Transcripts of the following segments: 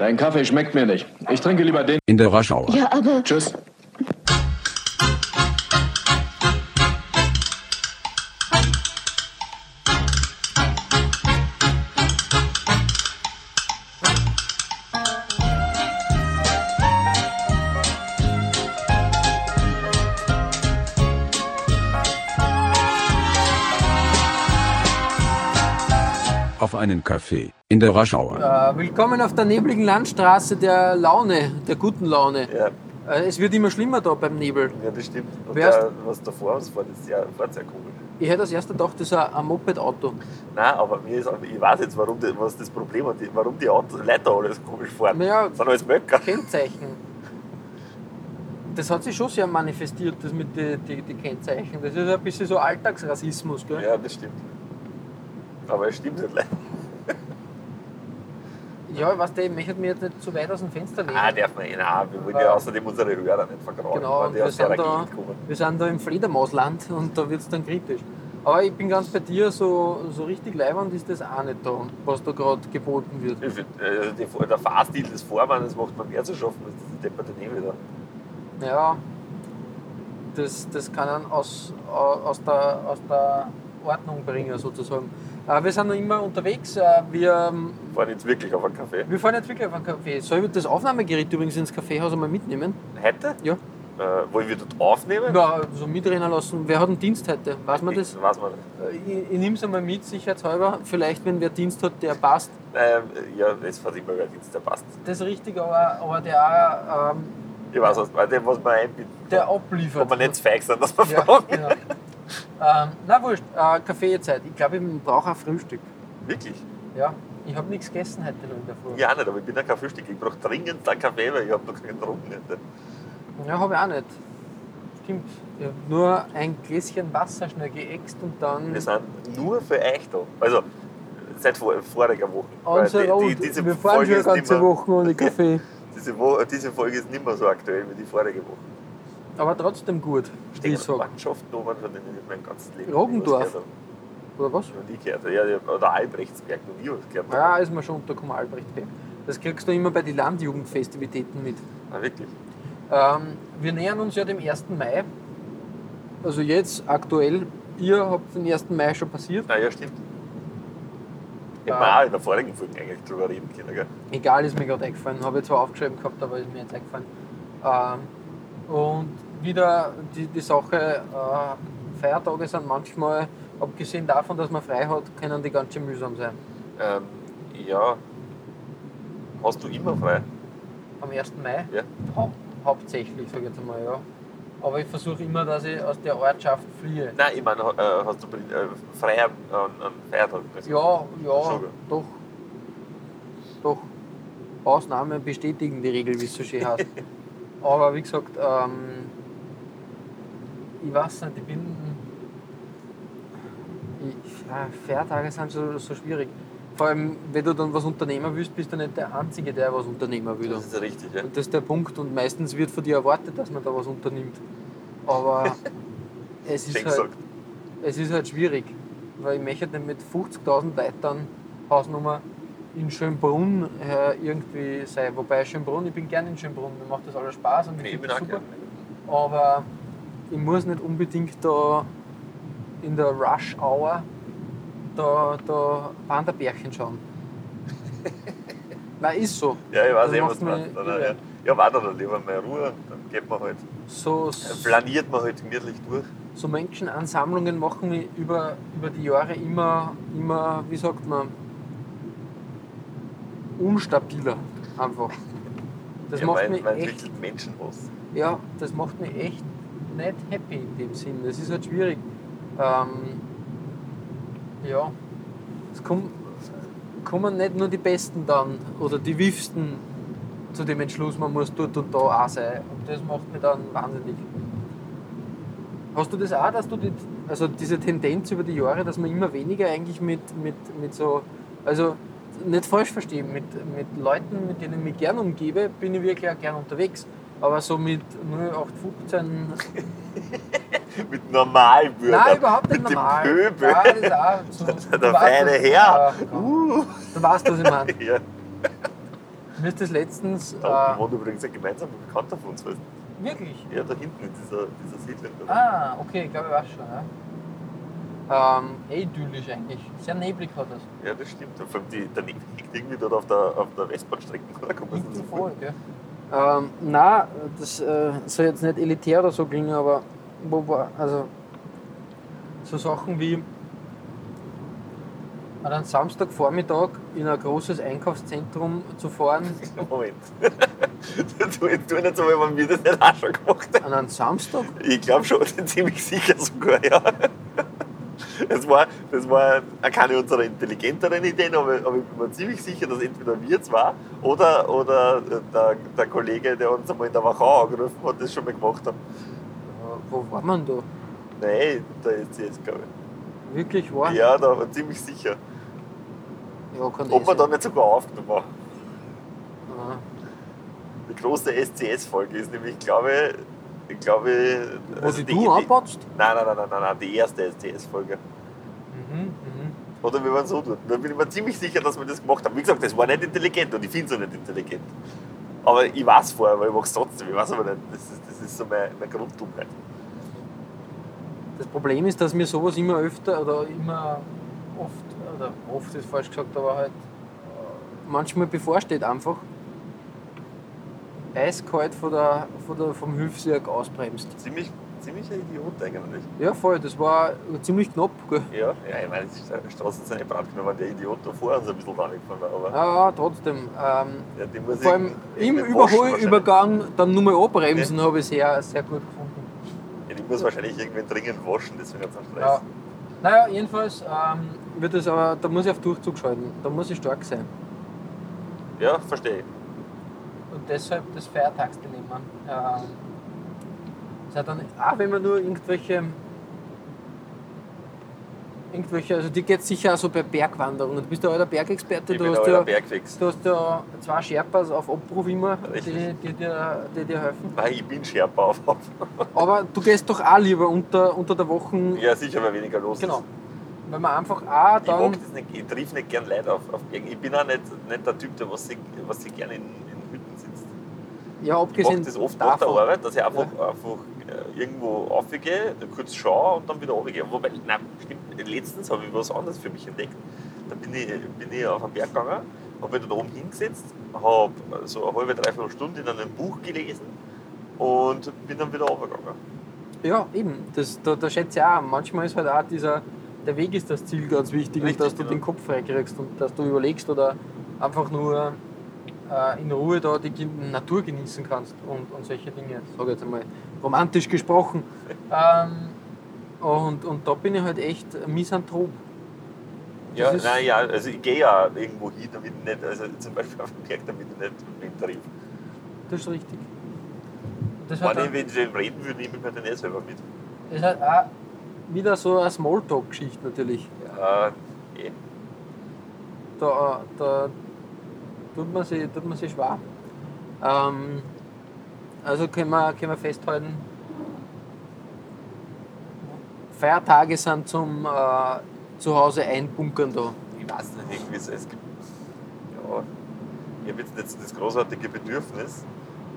Dein Kaffee schmeckt mir nicht. Ich trinke lieber den. In der Rush-Hour. Ja, aber Tschüss. Einen Kaffee. In der Rush-Hour. Äh, willkommen auf der nebligen Landstraße der Laune, der guten Laune. Ja, Äh, es wird immer schlimmer da beim Nebel. ja, das stimmt. Und Wer der, was da vor uns fährt, ist sehr, fährt sehr komisch. Ich hätte als erster gedacht, das ist ein, ein Moped-Auto. Nein, aber mir ist, ich weiß jetzt, warum die, was das Problem ist, warum die Autos, Leute da alles komisch fahren. Naja, Das sind alles Möcker. Kennzeichen. Das hat sich schon sehr manifestiert, das mit den die, die Kennzeichen. Das ist ein bisschen so Alltagsrassismus, gell? Ja, das stimmt. Aber es stimmt nicht. leider. Ja, weißt du, ich möchte mich jetzt nicht zu weit aus dem Fenster lehnen. Nein, darf man eh nicht. Wir wollen ja außerdem unsere Hörer nicht vergrauen, Genau, wir der sind, da, wir sind da im Fledermausland und da wird es dann kritisch. Aber ich bin ganz bei dir, so, so richtig leibend ist das auch nicht da, was da gerade geboten wird. Find, äh, die, der Fahrstil des Vormanns macht man mehr zu schaffen als diese Depperte neben wieder. Ja, das, das kann einen aus, aus, der, aus der Ordnung bringen, sozusagen. Wir sind noch immer unterwegs. äh, Wir, ähm, Fahren jetzt wirklich auf einen Café. wir fahren jetzt wirklich auf einen Café. Soll ich das Aufnahmegerät übrigens ins Kaffeehaus einmal mitnehmen? Heute? Ja. Äh, wollen wir dort aufnehmen? Ja, so mitrennen lassen. Wer hat einen Dienst heute? Weiß man das? Weiß man nicht. Äh, Ich, ich nehme es einmal mit, sicherheitshalber. Vielleicht, wenn wer Dienst hat, der passt. Ähm, ja, das fährt immer wer Dienst, der passt. Das ist richtig, aber, aber der auch, ähm, Ich weiß, was, was man einbinden der abliefert. Ob wir nicht zu feig sind, dass wir Ja, fragen. genau. Ähm, na wurscht, äh, Kaffeezeit. Ich glaube, ich brauche ein Frühstück. Wirklich? Ja, ich habe nichts gegessen heute noch in der Früh. Ja, nicht, aber ich bin ja kein Frühstück. Ich brauche dringend einen Kaffee, weil ich habe noch keinen getrunken. Ja, habe ich auch nicht. Stimmt. Ich habe nur ein Gläschen Wasser schnell geäxt und dann. Wir sind nur für euch da. Also, seit vor, voriger Woche. On the die- die- diese Wir fahren Folge schon ganze Woche ohne Kaffee. Diese, Wo diese Folge ist nicht mehr so aktuell wie die vorige Woche. Aber trotzdem gut, Stehen ich sage. Mannschaften oben, von denen ich mein ganzes Leben Rogendorf. Oder was? Noch nie gehört. Ja, oder Albrechtsberg, noch nie was gehört. Ja, ist mir schon untergekommen, Albrechtberg. Das kriegst du immer bei den Landjugendfestivitäten mit. Ah, wirklich? Ähm, wir nähern uns ja dem 1. Mai. Also jetzt aktuell, ihr habt den 1. Mai schon passiert. Ah, ja, stimmt. Hätten wir auch in der vorigen Folge eigentlich drüber reden können, gell? Egal, ist mir gerade eingefallen. Habe ich zwar aufgeschrieben gehabt, aber ist mir jetzt eingefallen. Ähm, und wieder die, die Sache, äh, Feiertage sind manchmal, abgesehen davon, dass man frei hat, können die ganz schön mühsam sein. Ähm, ja. Hast du immer frei? Am 1. Mai? Ja. Hau hauptsächlich, sage ich jetzt einmal, ja. Aber ich versuche immer, dass ich aus der Ortschaft fliehe. Nein, ich meine, äh, hast du äh, frei an, an, an Feiertagen? Also, Ja, ja, Schon, doch. Doch. Ausnahmen bestätigen die Regel, wie es so schön heißt. Aber wie gesagt, ähm, ich weiß nicht, ich bin. Ich, ja, Feiertage sind so, so schwierig. Vor allem, wenn du dann was unternehmen willst, bist du nicht der Einzige, der was unternehmen will. Das ist ja richtig, ja. Und das ist der Punkt. Und meistens wird von dir erwartet, dass man da was unternimmt. Aber es ist halt, es ist halt schwierig, weil ich möchte nicht mit 50.000 Leuten Hausnummer in Schönbrunn irgendwie sein. Wobei Schönbrunn, ich bin gern in Schönbrunn, mir macht das alles Spaß und ich Nee, finde super. gerne. Aber ich muss nicht unbedingt da in der Rush Hour da, da Panda-Bärchen schauen. Nein, ist so. Ja, ich weiß Das eh, was du meinst. ja. ja, warte dann lieber mal Ruhe, dann geht man halt, So, planiert man halt gemütlich durch. so Menschenansammlungen machen mich über, über die Jahre immer, immer, wie sagt man, unstabiler einfach. Das ja, macht man, mich man echt, entwickelt Menschenhass. ja, das macht mich echt nicht happy in dem Sinn. Das ist halt schwierig. Ähm, ja, es kommen, kommen nicht nur die Besten dann oder die Wifsten zu dem Entschluss, man muss dort und da auch sein. Und das macht mich dann wahnsinnig. Hast du das auch, dass du die, also diese Tendenz über die Jahre, dass man immer weniger eigentlich mit, mit, mit so, also nicht falsch verstehen, mit, mit Leuten, mit denen ich mich gern umgebe, bin ich wirklich auch gern unterwegs. Aber so mit 0815 Mit Normalbürgern. Nein, überhaupt nicht mit normal. Dem Pöbel. Ja, das ist auch so. Der Du weißt, feine Herr. Genau. Uh. Du weißt, was ich meine. Ja. Mir ist das letztens. Da Äh, wohnt übrigens ein gemeinsamer Bekannter von uns. Weißt wirklich? Ja, da hinten in dieser, dieser Siedlung. Da. Ah, okay, ich glaube, ich weiß schon. Ja. Ähm, eh idyllisch eigentlich. Sehr neblig hat das. Ja, das stimmt. Und vor allem die, der Nebel liegt irgendwie dort auf der, auf der Westbahnstrecke. Da kommt so so voll, gell? Ähm, nein, das äh, soll jetzt nicht elitär oder so klingen, aber wo war, also so Sachen wie an einem Samstagvormittag in ein großes Einkaufszentrum zu fahren, Moment. du, nicht so, wenn wir das nicht auch schon gemacht haben. an einem Samstag, Ich glaube schon, ziemlich sicher sogar, ja. Das war, das war keine unserer intelligenteren Ideen, aber, aber ich bin mir ziemlich sicher, dass entweder wir zwei oder, oder der, der Kollege, der uns einmal in der Wachau angerufen hat, das schon mal gemacht haben. äh, wo war man da? Nein, da ist jetzt, glaube Wirklich war? ich. Ja, da war ziemlich sicher. ja kann Ob wir da nicht sogar aufgenommen haben. Ah, Die große SCS-Folge ist nämlich, glaube ich, ich glaube, Wo also die du die, anpatzt? Nein, nein, nein, nein, nein, nein, die erste SCS-Folge. Mhm, mhm. Oder wir waren so tun. Da bin ich mir ziemlich sicher, dass wir das gemacht haben. Wie gesagt, das war nicht intelligent und ich finde es auch nicht intelligent. Aber ich weiß vorher, weil ich mache es trotzdem. Ich weiß aber nicht. Das ist, das ist so meine, meine Grunddummheit. Das Problem ist, dass mir sowas immer öfter oder immer oft, oder oft ist falsch gesagt, aber halt äh, manchmal bevorsteht einfach. Eiskalt von der, von der, vom Hilfswerk ausbremst. Ziemlich, ziemlich ein Idiot eigentlich. Ja, voll, das war ziemlich knapp. Gell? Ja, ja ich meine, die Straßen sind nicht brandgenommen, der Idiot da vor uns ein bisschen reingefahren war. Aber Ja, trotzdem. Ähm, ja, die muss vor allem im Überholübergang dann nur mal abbremsen, habe ich sehr, sehr gut gefunden. Ja, die muss wahrscheinlich irgendwen dringend waschen, deswegen hat es einen Stress. Ja. Naja, jedenfalls ähm, wird es aber, da muss ich auf Durchzug schalten, da muss ich stark sein. Ja, verstehe deshalb das Feiertagsdilemma. Ähm, das dann, auch wenn man nur irgendwelche, irgendwelche, also dir geht es sicher auch so bei Bergwanderungen. Du bist ja alter Bergexperte, Ich du hast, ja, Bergfix. du hast ja zwei Sherpas auf Abruf immer, die, die, dir, die dir helfen. Nein, ich bin Sherpa auf. Aber du gehst doch auch lieber unter, unter der Woche. Ja, sicher, weil weniger los Genau. ist. Weil man einfach auch Ich dann. mag das nicht, ich triff nicht gern Leute auf, auf Bergen. Ich bin auch nicht, nicht der Typ, der was sich, was sich gerne in. Ja, Ich mache abgesehen das oft nach der davon. Arbeit, dass ich einfach, einfach äh, irgendwo aufgehe, kurz schaue und dann wieder runtergehe. Wobei, nein, stimmt, letztens habe ich was anderes für mich entdeckt. Da bin ich, bin ich auf einen Berg gegangen, habe mich da oben hingesetzt, habe so eine halbe, dreiviertel Stunde in einem Buch gelesen und bin dann wieder runtergegangen. Ja, eben. Das, da, da schätze ich auch. Manchmal ist halt auch dieser, der Weg ist das Ziel ganz wichtig Richtig, und dass du genau. den Kopf freikriegst und dass du überlegst oder einfach nur äh, in Ruhe da die Natur genießen kannst und, und solche Dinge. Ich sage jetzt einmal romantisch gesprochen. ähm, und, und da bin ich halt echt Misanthrop. Ja, Das nein, ja, also ich gehe ja irgendwo hin, damit ich nicht, also zum Beispiel auf den Berg, damit ich nicht wen triff. Das ist richtig. Das Wenn ich mit dem reden würde, nehme ich mir den eh selber mit. das hat auch wieder so eine Smalltalk-Geschichte natürlich. Ja, eh. da, da tut, man sich, tut man sich schwer. Ähm, also können wir, können wir festhalten, Feiertage sind zum äh, Zuhause einbunkern da. Ich weiß nicht, irgendwie es gibt. Ja, ich habe jetzt nicht das großartige Bedürfnis,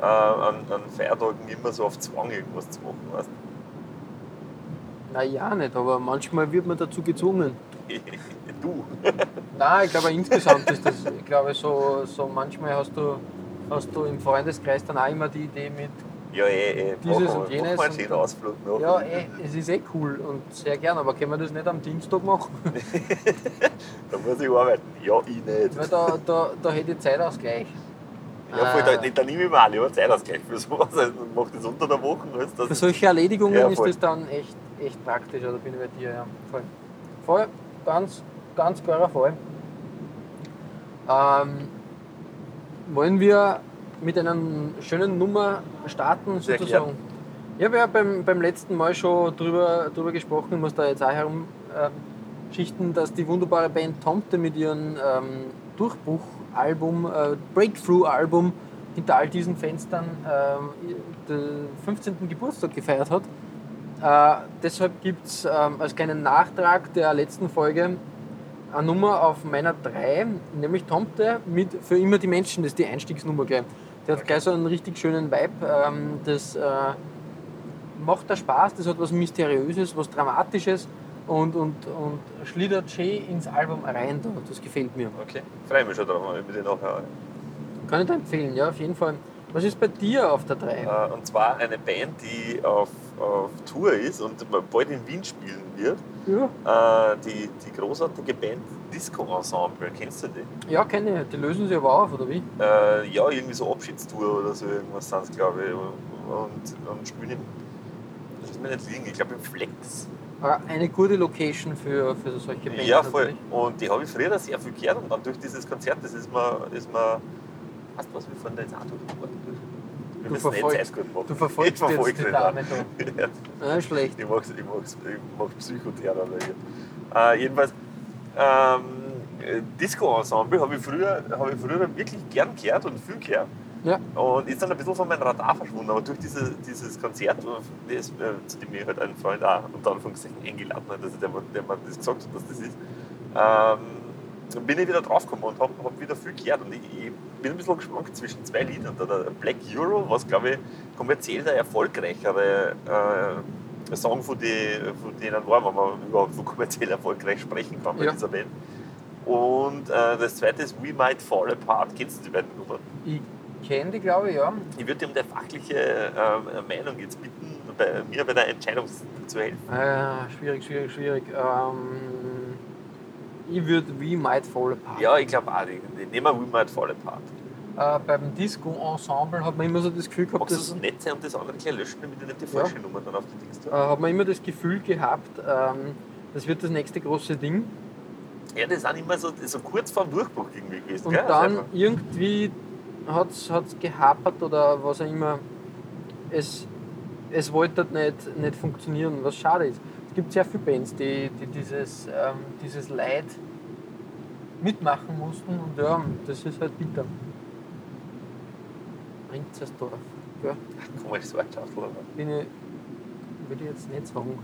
äh, an, an Feiertagen immer so auf Zwang irgendwas zu machen. Weißt? Naja, nicht, aber manchmal wird man dazu gezwungen. du. Nein, ich glaube insgesamt ist das, ich glaube so, so manchmal hast du, hast du im Freundeskreis dann auch immer die Idee mit, Ja, eh, eh. Dieses Mach und jenes Mach mal einen Ausflug noch. ja, eh, es ist eh cool und sehr gern, aber können wir das nicht am Dienstag machen? Da muss ich arbeiten. Ja, ich nicht. Weil da, da, da hätte ich Zeitausgleich. Ja, voll, da, Äh, da nehme ich mir lieber Zeitausgleich für sowas. Also, ich mache das unter der Woche. Als das Für solche Erledigungen Ja, ist das dann echt, echt praktisch, oder bin ich bei dir, ja. Voll. Voll, ganz, ganz klarer Fall. Ähm, wollen wir mit einer schönen Nummer starten, Sehr sozusagen? Ich habe ja beim, beim letzten Mal schon drüber, drüber gesprochen, ich muss da jetzt auch herumschichten, ähm, schichten, dass die wunderbare Band Tomte mit ihrem ähm, Durchbruchalbum, äh, Breakthrough-Album hinter all diesen Fenstern ähm, den 15. Geburtstag gefeiert hat. Äh, deshalb gibt es ähm, als kleinen Nachtrag der letzten Folge eine Nummer auf meiner 3, nämlich Tomte mit Für immer die Menschen, das ist die Einstiegsnummer gleich. Der hat gleich so einen richtig schönen Vibe. Ähm, das äh, macht da Spaß, das hat was Mysteriöses, was Dramatisches und, und, und schlittert schön ins Album rein. Da. Das gefällt mir. Okay, freue mich schon drauf, wenn ich den nachher. Kann ich da empfehlen, ja, auf jeden Fall. Was ist bei dir auf der 3? Äh, Und zwar eine Band, die auf, auf Tour ist und bald in Wien spielen wird. Ja, Äh, Die, die großartige Band Disco Ensemble, kennst du die? ja kenne ich. Die lösen sich aber auf, oder wie? Äh, ja, irgendwie so Abschiedstour oder so irgendwas sind es, glaube ich. Und, und spielen im, lass mich nicht liegen, ich glaube im Flex. Aber eine gute Location für, für solche Bands. ja, voll. natürlich. Und die habe ich früher sehr viel gehört und dann durch dieses Konzert, das ist mir, ist mir weißt du was, wir fahren da jetzt auch durch den Ort durch. Wir Du verfolgst-. Du verfolgst ich verfolge jetzt die Dame da. Ja. Ja, schlecht. Ich mag, ich mag's, ich mag Psychotherapie. Äh, jedenfalls, ähm, äh, Disco-Ensemble habe ich, früher, hab ich früher wirklich gern gehört und viel gehört. Ja. Und ist dann ein bisschen von meinem Radar verschwunden. Aber durch diese, dieses Konzert, das, äh, zu dem mir halt ein Freund auch unter Anführungszeichen eingeladen hat, also der, der mir das gesagt hat, dass das ist, ähm, bin ich wieder draufgekommen und habe hab wieder viel gehört. Und ich, ich bin ein bisschen geschwankt zwischen zwei Liedern. Der Black Euro, was glaube ich kommerziell der erfolgreichere äh, Song von, die, von denen war, wenn man überhaupt von kommerziell erfolgreich sprechen kann bei Ja. dieser Band. Und äh, das zweite ist We Might Fall Apart. Kennst du die beiden Nummern? Ich kenne die, glaube ich, ja. Ich würde dir um deine fachliche ähm, Meinung jetzt bitten, bei mir bei der Entscheidung zu helfen. Äh, schwierig, schwierig, schwierig. Ähm, ich würde We Might Fall Apart. Ja, ich glaube auch, nehmen wir We Might Fall Apart. Äh, beim Disco-Ensemble hat man immer so das Gefühl gehabt, Magst dass, so nett sein und das andere gleich löschen, damit ich nicht die Ja. falsche Nummer dann auf die Dings äh, tue? hat man immer das Gefühl gehabt, ähm, das wird das nächste große Ding. Ja, das ist auch immer so, so kurz vor dem Durchbruch irgendwie gewesen. Und gell? dann Also irgendwie hat es gehapert oder was auch immer. Es, es wollte nicht, nicht funktionieren, was schade ist. Es gibt sehr viele Bands, die, die dieses, ähm, dieses Leid mitmachen mussten und ja, das ist halt bitter. Prinzersdorf. Ja, Komisches oder? bin ich, würde ich jetzt nicht sagen.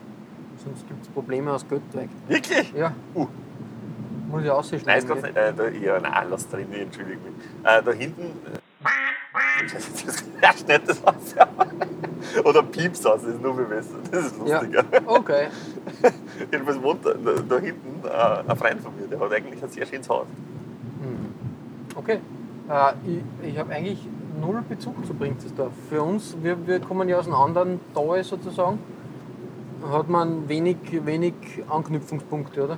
Sonst gibt es Probleme aus Göttweig. Wirklich? Ja. Uh. Muss ich ausschneiden. Nein, ist gell? nicht. Äh, da, ja, nein, lass drin, entschuldige mich. Äh, da hinten. Äh, das. Ja. Oder Pieps aus, das ist nur besser. Das ist Ja. lustiger. Okay. Jedenfalls wohnt da, da, da hinten äh, ein Freund von mir, der hat eigentlich ein sehr schönes Haus. Hm. Okay. Äh, ich ich habe eigentlich null Bezug zu Prinzesdorf. Für uns, wir, wir kommen ja aus einem anderen Tal sozusagen, hat man wenig, wenig Anknüpfungspunkte, oder?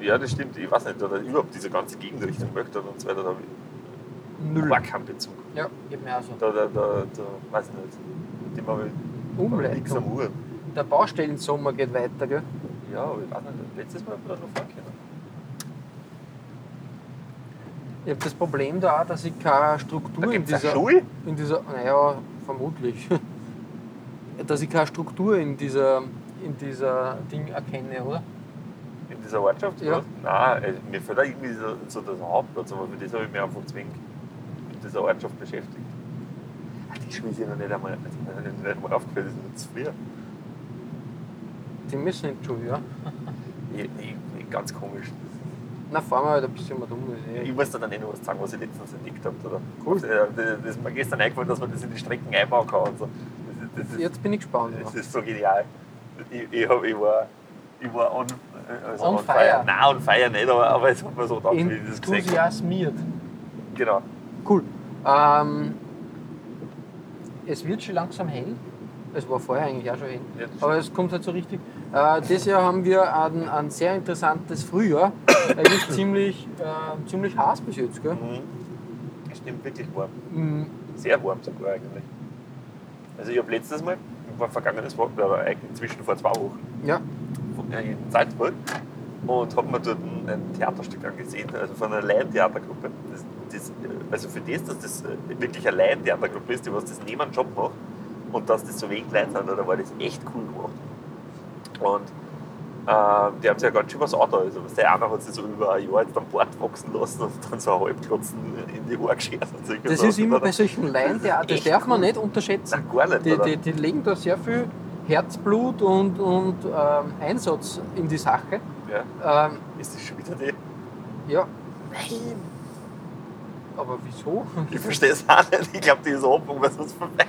Ja, das stimmt. Ich weiß nicht, oder überhaupt diese ganze Gegend Richtung Möchtern und so weiter, da habe ich Null. keinen Bezug. Ja, geht mir auch so. Da, da, da, da weiß ich nicht. Dem habe ich nichts am Umleitung. Uhr. Der Baustellensommer geht weiter, gell? Ja, aber ich weiß nicht. Letztes Mal wieder noch fahren können. Ich habe das Problem da auch, dass ich keine Struktur Da in dieser, Schule. in dieser. Naja, vermutlich. dass ich keine Struktur in dieser, in dieser Ding erkenne, oder? In dieser Ortschaft? Ja. oder? Nein, äh, mir fällt auch irgendwie so, so das Hauptplatz, aber für das habe ich mich einfach zwingend mit dieser Ortschaft beschäftigt. Die ja noch nicht einmal, nicht einmal aufgefallen, das ist nicht zu früh. Die müssen die Schule, ja. Ich, ich, ich, ganz komisch. Na, fahren wir halt ein bisschen mal dumm. Eh- Ich muss dir dann eh noch was sagen, was ich letztens entdeckt habe. Oder? Cool. Das, das, ist mir gestern eingefallen, dass man das in die Strecken einbauen kann. Und so. das, das, ist, Jetzt bin ich gespannt. das ist so genial. Ich, ich, hab, ich, war, ich war on, also On fire. Nein, on fire nicht, aber, aber es hat mir so gedacht, wie ich das gesehen habe. Enthusiasmiert. Genau. Cool. Ähm, es wird schon langsam hell. Es war vorher eigentlich auch schon hell. Ja, Aber es kommt halt so richtig. Äh, dieses Jahr haben wir ein, ein sehr interessantes Frühjahr. Eigentlich ziemlich, äh, ziemlich heiß bis jetzt. Gell? Mhm. Es stimmt wirklich warm. Mm, Sehr warm sogar eigentlich. Also ich habe letztes Mal, war vergangenes Wochenende, aber eigentlich inzwischen vor zwei Wochen, Ja, äh, in Salzburg und habe mir dort ein, ein Theaterstück angesehen, also von einer Laientheatergruppe. Das, das, also für das, dass das äh, wirklich eine Laientheatergruppe ist, die was das neben einem Job macht und dass das so wenig Leute sind, da war das echt cool gemacht. Und äh, die haben sich ja ganz schön was auch da. Also der eine hat sich so über ein Jahr jetzt am Bart wachsen lassen und dann so ein Halbklotzen in die Haare geschert. Solche das ist immer bei solchen Laientheatern, das darf man nicht unterschätzen. Nein, gar nicht. Die, die, die legen da sehr viel Herzblut und, und ähm, Einsatz in die Sache. Ja. Ähm, Ist das schon wieder die? Ja. Nein. Aber wieso? Ich verstehe es auch nicht. Ich glaube, die ist oben, weil sonst vorbei.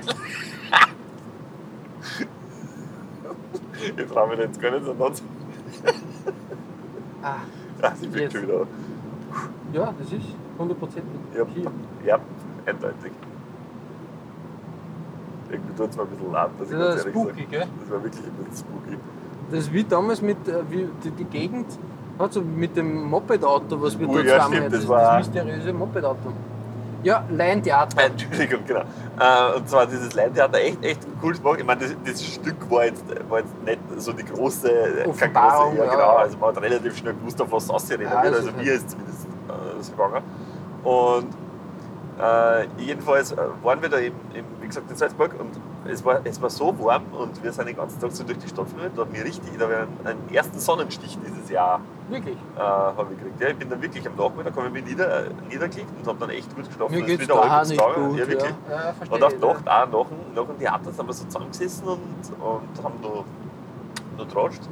Ich traue mich jetzt gar nicht so nah zu. Ah, Ja, sie fliegt Jetzt. schon wieder. ja, das ist hundertprozentig. Ja, Hier. ja eindeutig. Irgendwie tut es mir ein bisschen leid, dass ich Das ganz ist ehrlich spooky, sage. gell? Das war wirklich ein bisschen spooky. Das ist wie damals mit äh, wie die, die Gegend, hat so mit dem Moped-Auto, was wir Oh da ja, zweimal stimmt, das das, war- das mysteriöse Moped-Auto. Ja, Laientheater. Äh, Entschuldigung, genau. Äh, und zwar dieses Leintheater echt, echt cool gemacht. Ich meine, das, das Stück war jetzt, war jetzt nicht so die große, keine große, ja, ja. genau. Also man hat relativ schnell gewusst, auf was es ausrennen Ja, wird. Also ist mir ist zumindest äh, so gegangen. Und äh, jedenfalls äh, waren wir da eben, eben, wie gesagt, in Salzburg und es war, es war so warm und wir sind den ganzen Tag so durch die Stadt gefahren. Da hat mir richtig, da habe ich einen, einen ersten Sonnenstich dieses Jahr Wirklich. äh, habe ich gekriegt. Ja, ich bin dann wirklich am Nachmittag habe ich mich nieder, niedergelegt und habe dann echt gut geschlafen. Mir ist geht's wieder da halbwegs nicht gegangen. gut. Ja, wirklich. Ja, ja verstehe Und auf Nacht auch nach, dem- nach dem Theater sind wir so zusammengesessen und, und haben noch, noch tratscht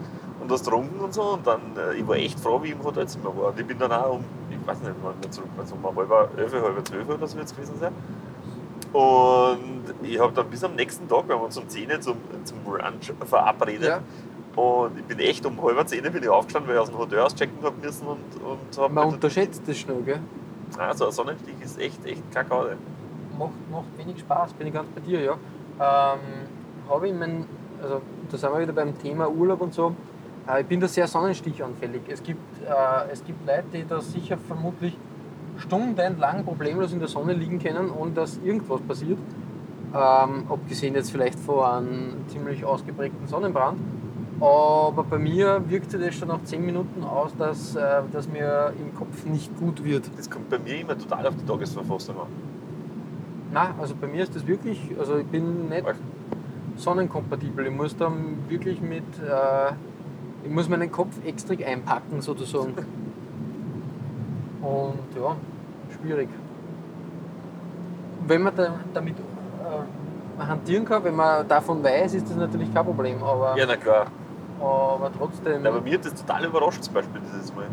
und was getrunken und so. Und dann, äh, ich war echt froh, wie ich im Hotelzimmer war. Und ich bin dann auch um, ich weiß nicht, wann wir zurück waren, so um halb elf, halb zwölf oder so wird es gewesen sein. Und ich habe dann bis am nächsten Tag, wir haben uns um 10 Uhr zum, zum Brunch verabredet. Ja. Und ich bin echt um halb 10 Uhr bin ich aufgestanden, weil ich aus dem Hotel auschecken habe müssen und, und habe Man unterschätzt das schnell, gell? Also ein Sonnenstich ist echt, echt kakao. Macht, macht wenig Spaß, bin ich ganz bei dir, ja. Ähm, habe ich mein, also da sind wir wieder beim Thema Urlaub und so. Äh, ich bin da sehr sonnenstichanfällig. Es gibt, äh, es gibt Leute, die da sicher vermutlich stundenlang problemlos in der Sonne liegen können, ohne dass irgendwas passiert. Ähm, abgesehen jetzt vielleicht von einem ziemlich ausgeprägten Sonnenbrand. Aber bei mir wirkte das schon nach 10 Minuten aus, dass, äh, dass mir im Kopf nicht gut wird. Das kommt bei mir immer total auf die Tagesverfassung an. Nein, also bei mir ist das wirklich, also ich bin nicht Arg. sonnenkompatibel. Ich muss dann wirklich mit, äh, ich muss meinen Kopf extra einpacken sozusagen. Und ja, schwierig. Wenn man da, damit äh, hantieren kann, wenn man davon weiß, ist das natürlich kein Problem. Aber, Ja, na klar. aber trotzdem, Na, aber mir hat das total überrascht, zum Beispiel dieses Mal.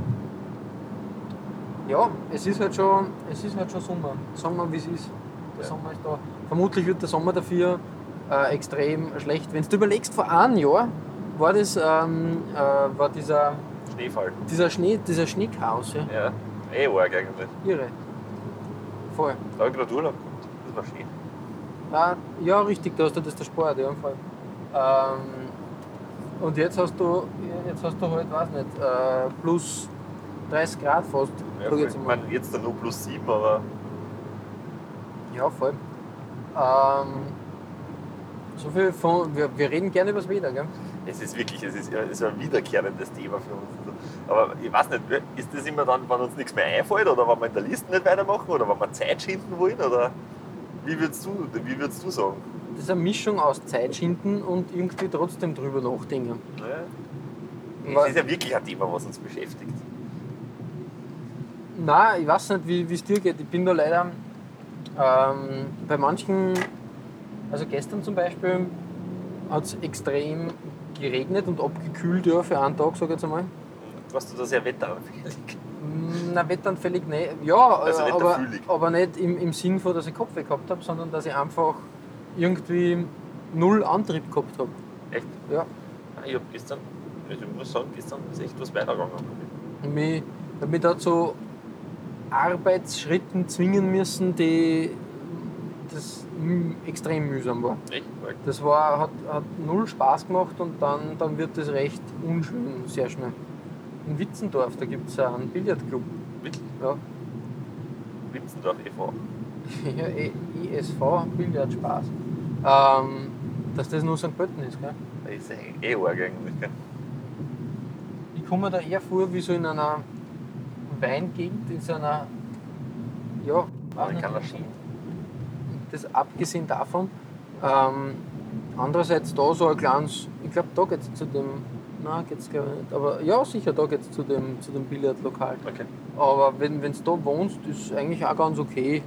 ja, es ist halt schon, es ist halt schon Sommer. Sagen wir, wie es ist. Der Ja. Sommer ist da. Vermutlich wird der Sommer dafür äh, extrem schlecht. Wenn du überlegst, vor einem Jahr war das ähm, äh, war dieser, Schneefall. dieser Schnee, dieser Schneechaos, ja. Ja, eh arg eigentlich. Irre. Voll. Da habe ich gerade Urlaub gehabt. Das war schön. Ah, ja, richtig, da hast du das der Sport, ja, voll. Ähm, und jetzt hast du, jetzt hast du halt, weiß nicht, äh, plus 30 Grad fast. Ja, ich meine, jetzt dann nur plus 7, aber Ja, voll. Ähm, so viel von, wir, wir reden gerne über das Wetter, gell? Es ist wirklich es ist, es ist ein wiederkehrendes Thema für uns. Aber ich weiß nicht, ist das immer dann, wenn uns nichts mehr einfällt oder wenn wir in der Liste nicht weitermachen oder wenn wir Zeit schinden wollen? Oder wie würdest du, wie würdest du sagen? Das ist eine Mischung aus Zeitschinden und irgendwie trotzdem drüber nachdenken. Ja. Es ist ja wirklich ein Thema, was uns beschäftigt. Nein, ich weiß nicht, wie es dir geht. Ich bin da leider ähm, bei manchen, also gestern zum Beispiel, hat es extrem geregnet und abgekühlt ja, für einen Tag, sage ich jetzt einmal. Warst du da sehr wetteranfällig? Na, wetteranfällig nicht. Ja, Also äh, aber, aber nicht im, im Sinn von, dass ich Kopfweh gehabt habe, sondern dass ich einfach irgendwie null Antrieb gehabt habe. Echt? Ja. Ich habe gestern, also ich muss sagen, gestern ist echt was weitergegangen. Ich hab mich da zu Arbeitsschritten zwingen müssen, die extrem mühsam war. Echt? Das war, hat, hat null Spaß gemacht und dann, dann wird das recht unschön, sehr schnell. In Witzendorf, da gibt es einen Billardclub. Wirklich? Ja. Witzendorf e.V. Ja, E- ISV, Billardspaß. Ähm, dass das nur St. Pölten ist. Gell? Das ist eh arg eigentlich. Gell? Ich komme mir da eher vor wie so in einer Weingegend, in so einer. Ja, kann das abgesehen davon. Ähm, andererseits da so ein kleines, ich glaube, da geht es zu dem, nein, geht es glaube ich nicht, aber ja, sicher, da geht es zu dem, zu dem Billardlokal. Okay. Aber wenn du da wohnst, ist eigentlich auch ganz okay.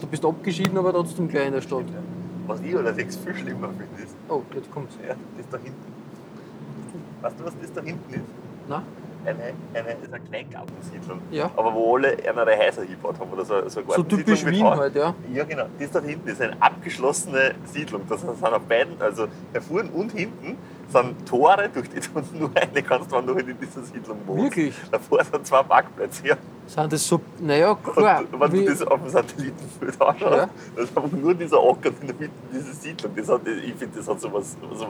Du bist abgeschieden, aber trotzdem gleich in der Stadt. Was ich allerdings viel schlimmer finde, ist, Oh, jetzt kommt's. ja, das da hinten. Weißt du, was das da hinten ist? Na? Eine, eine, ist eine Kleingartensiedlung. Ja. Aber wo alle andere Häuser hingebaut haben. Oder so, so, eine So typisch Wien Haus. halt, ja. Ja, genau. Das da hinten ist eine abgeschlossene Siedlung. Das sind auf beiden, also vorn und hinten, sind Tore, durch die du nur eine kannst, wenn du halt in dieser Siedlung wohnst. Wirklich? Davor sind zwei Parkplätze. Ja. Sind das so, naja, klar. Und wenn du das auf dem Satellitenbild anschaust, Ja. das ist einfach nur dieser Acker in der Mitte dieser Siedlung. Das hat, ich finde, das hat so was, so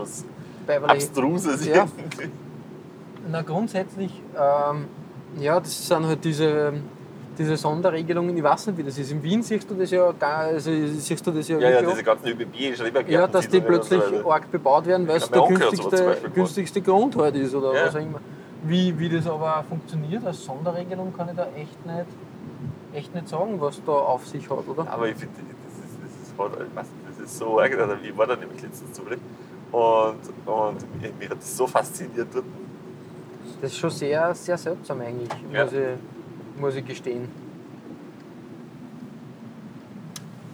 Abstruses. Ja. irgendwie. Na, grundsätzlich, ähm, ja, das sind halt diese, diese Sonderregelungen. Ich weiß nicht, wie das ist. In Wien siehst du das ja, gar, also siehst du das ja, Ja, ja, diese ganzen ÖBB, Schrebergärten. Ja, dass die plötzlich arg bebaut werden, weil es der günstigste, günstigste Grund halt ist oder Ja. was auch immer. Wie, wie das aber funktioniert als Sonderregelung, kann ich da echt nicht, echt nicht sagen, was da auf sich hat, oder? Aber ich finde, das ist, das, ist, das ist so arg. Ich war da nämlich letztens zufällig und, und mich hat das so fasziniert dort. Das ist schon sehr, sehr seltsam eigentlich, Ja. muss, ich, muss ich gestehen.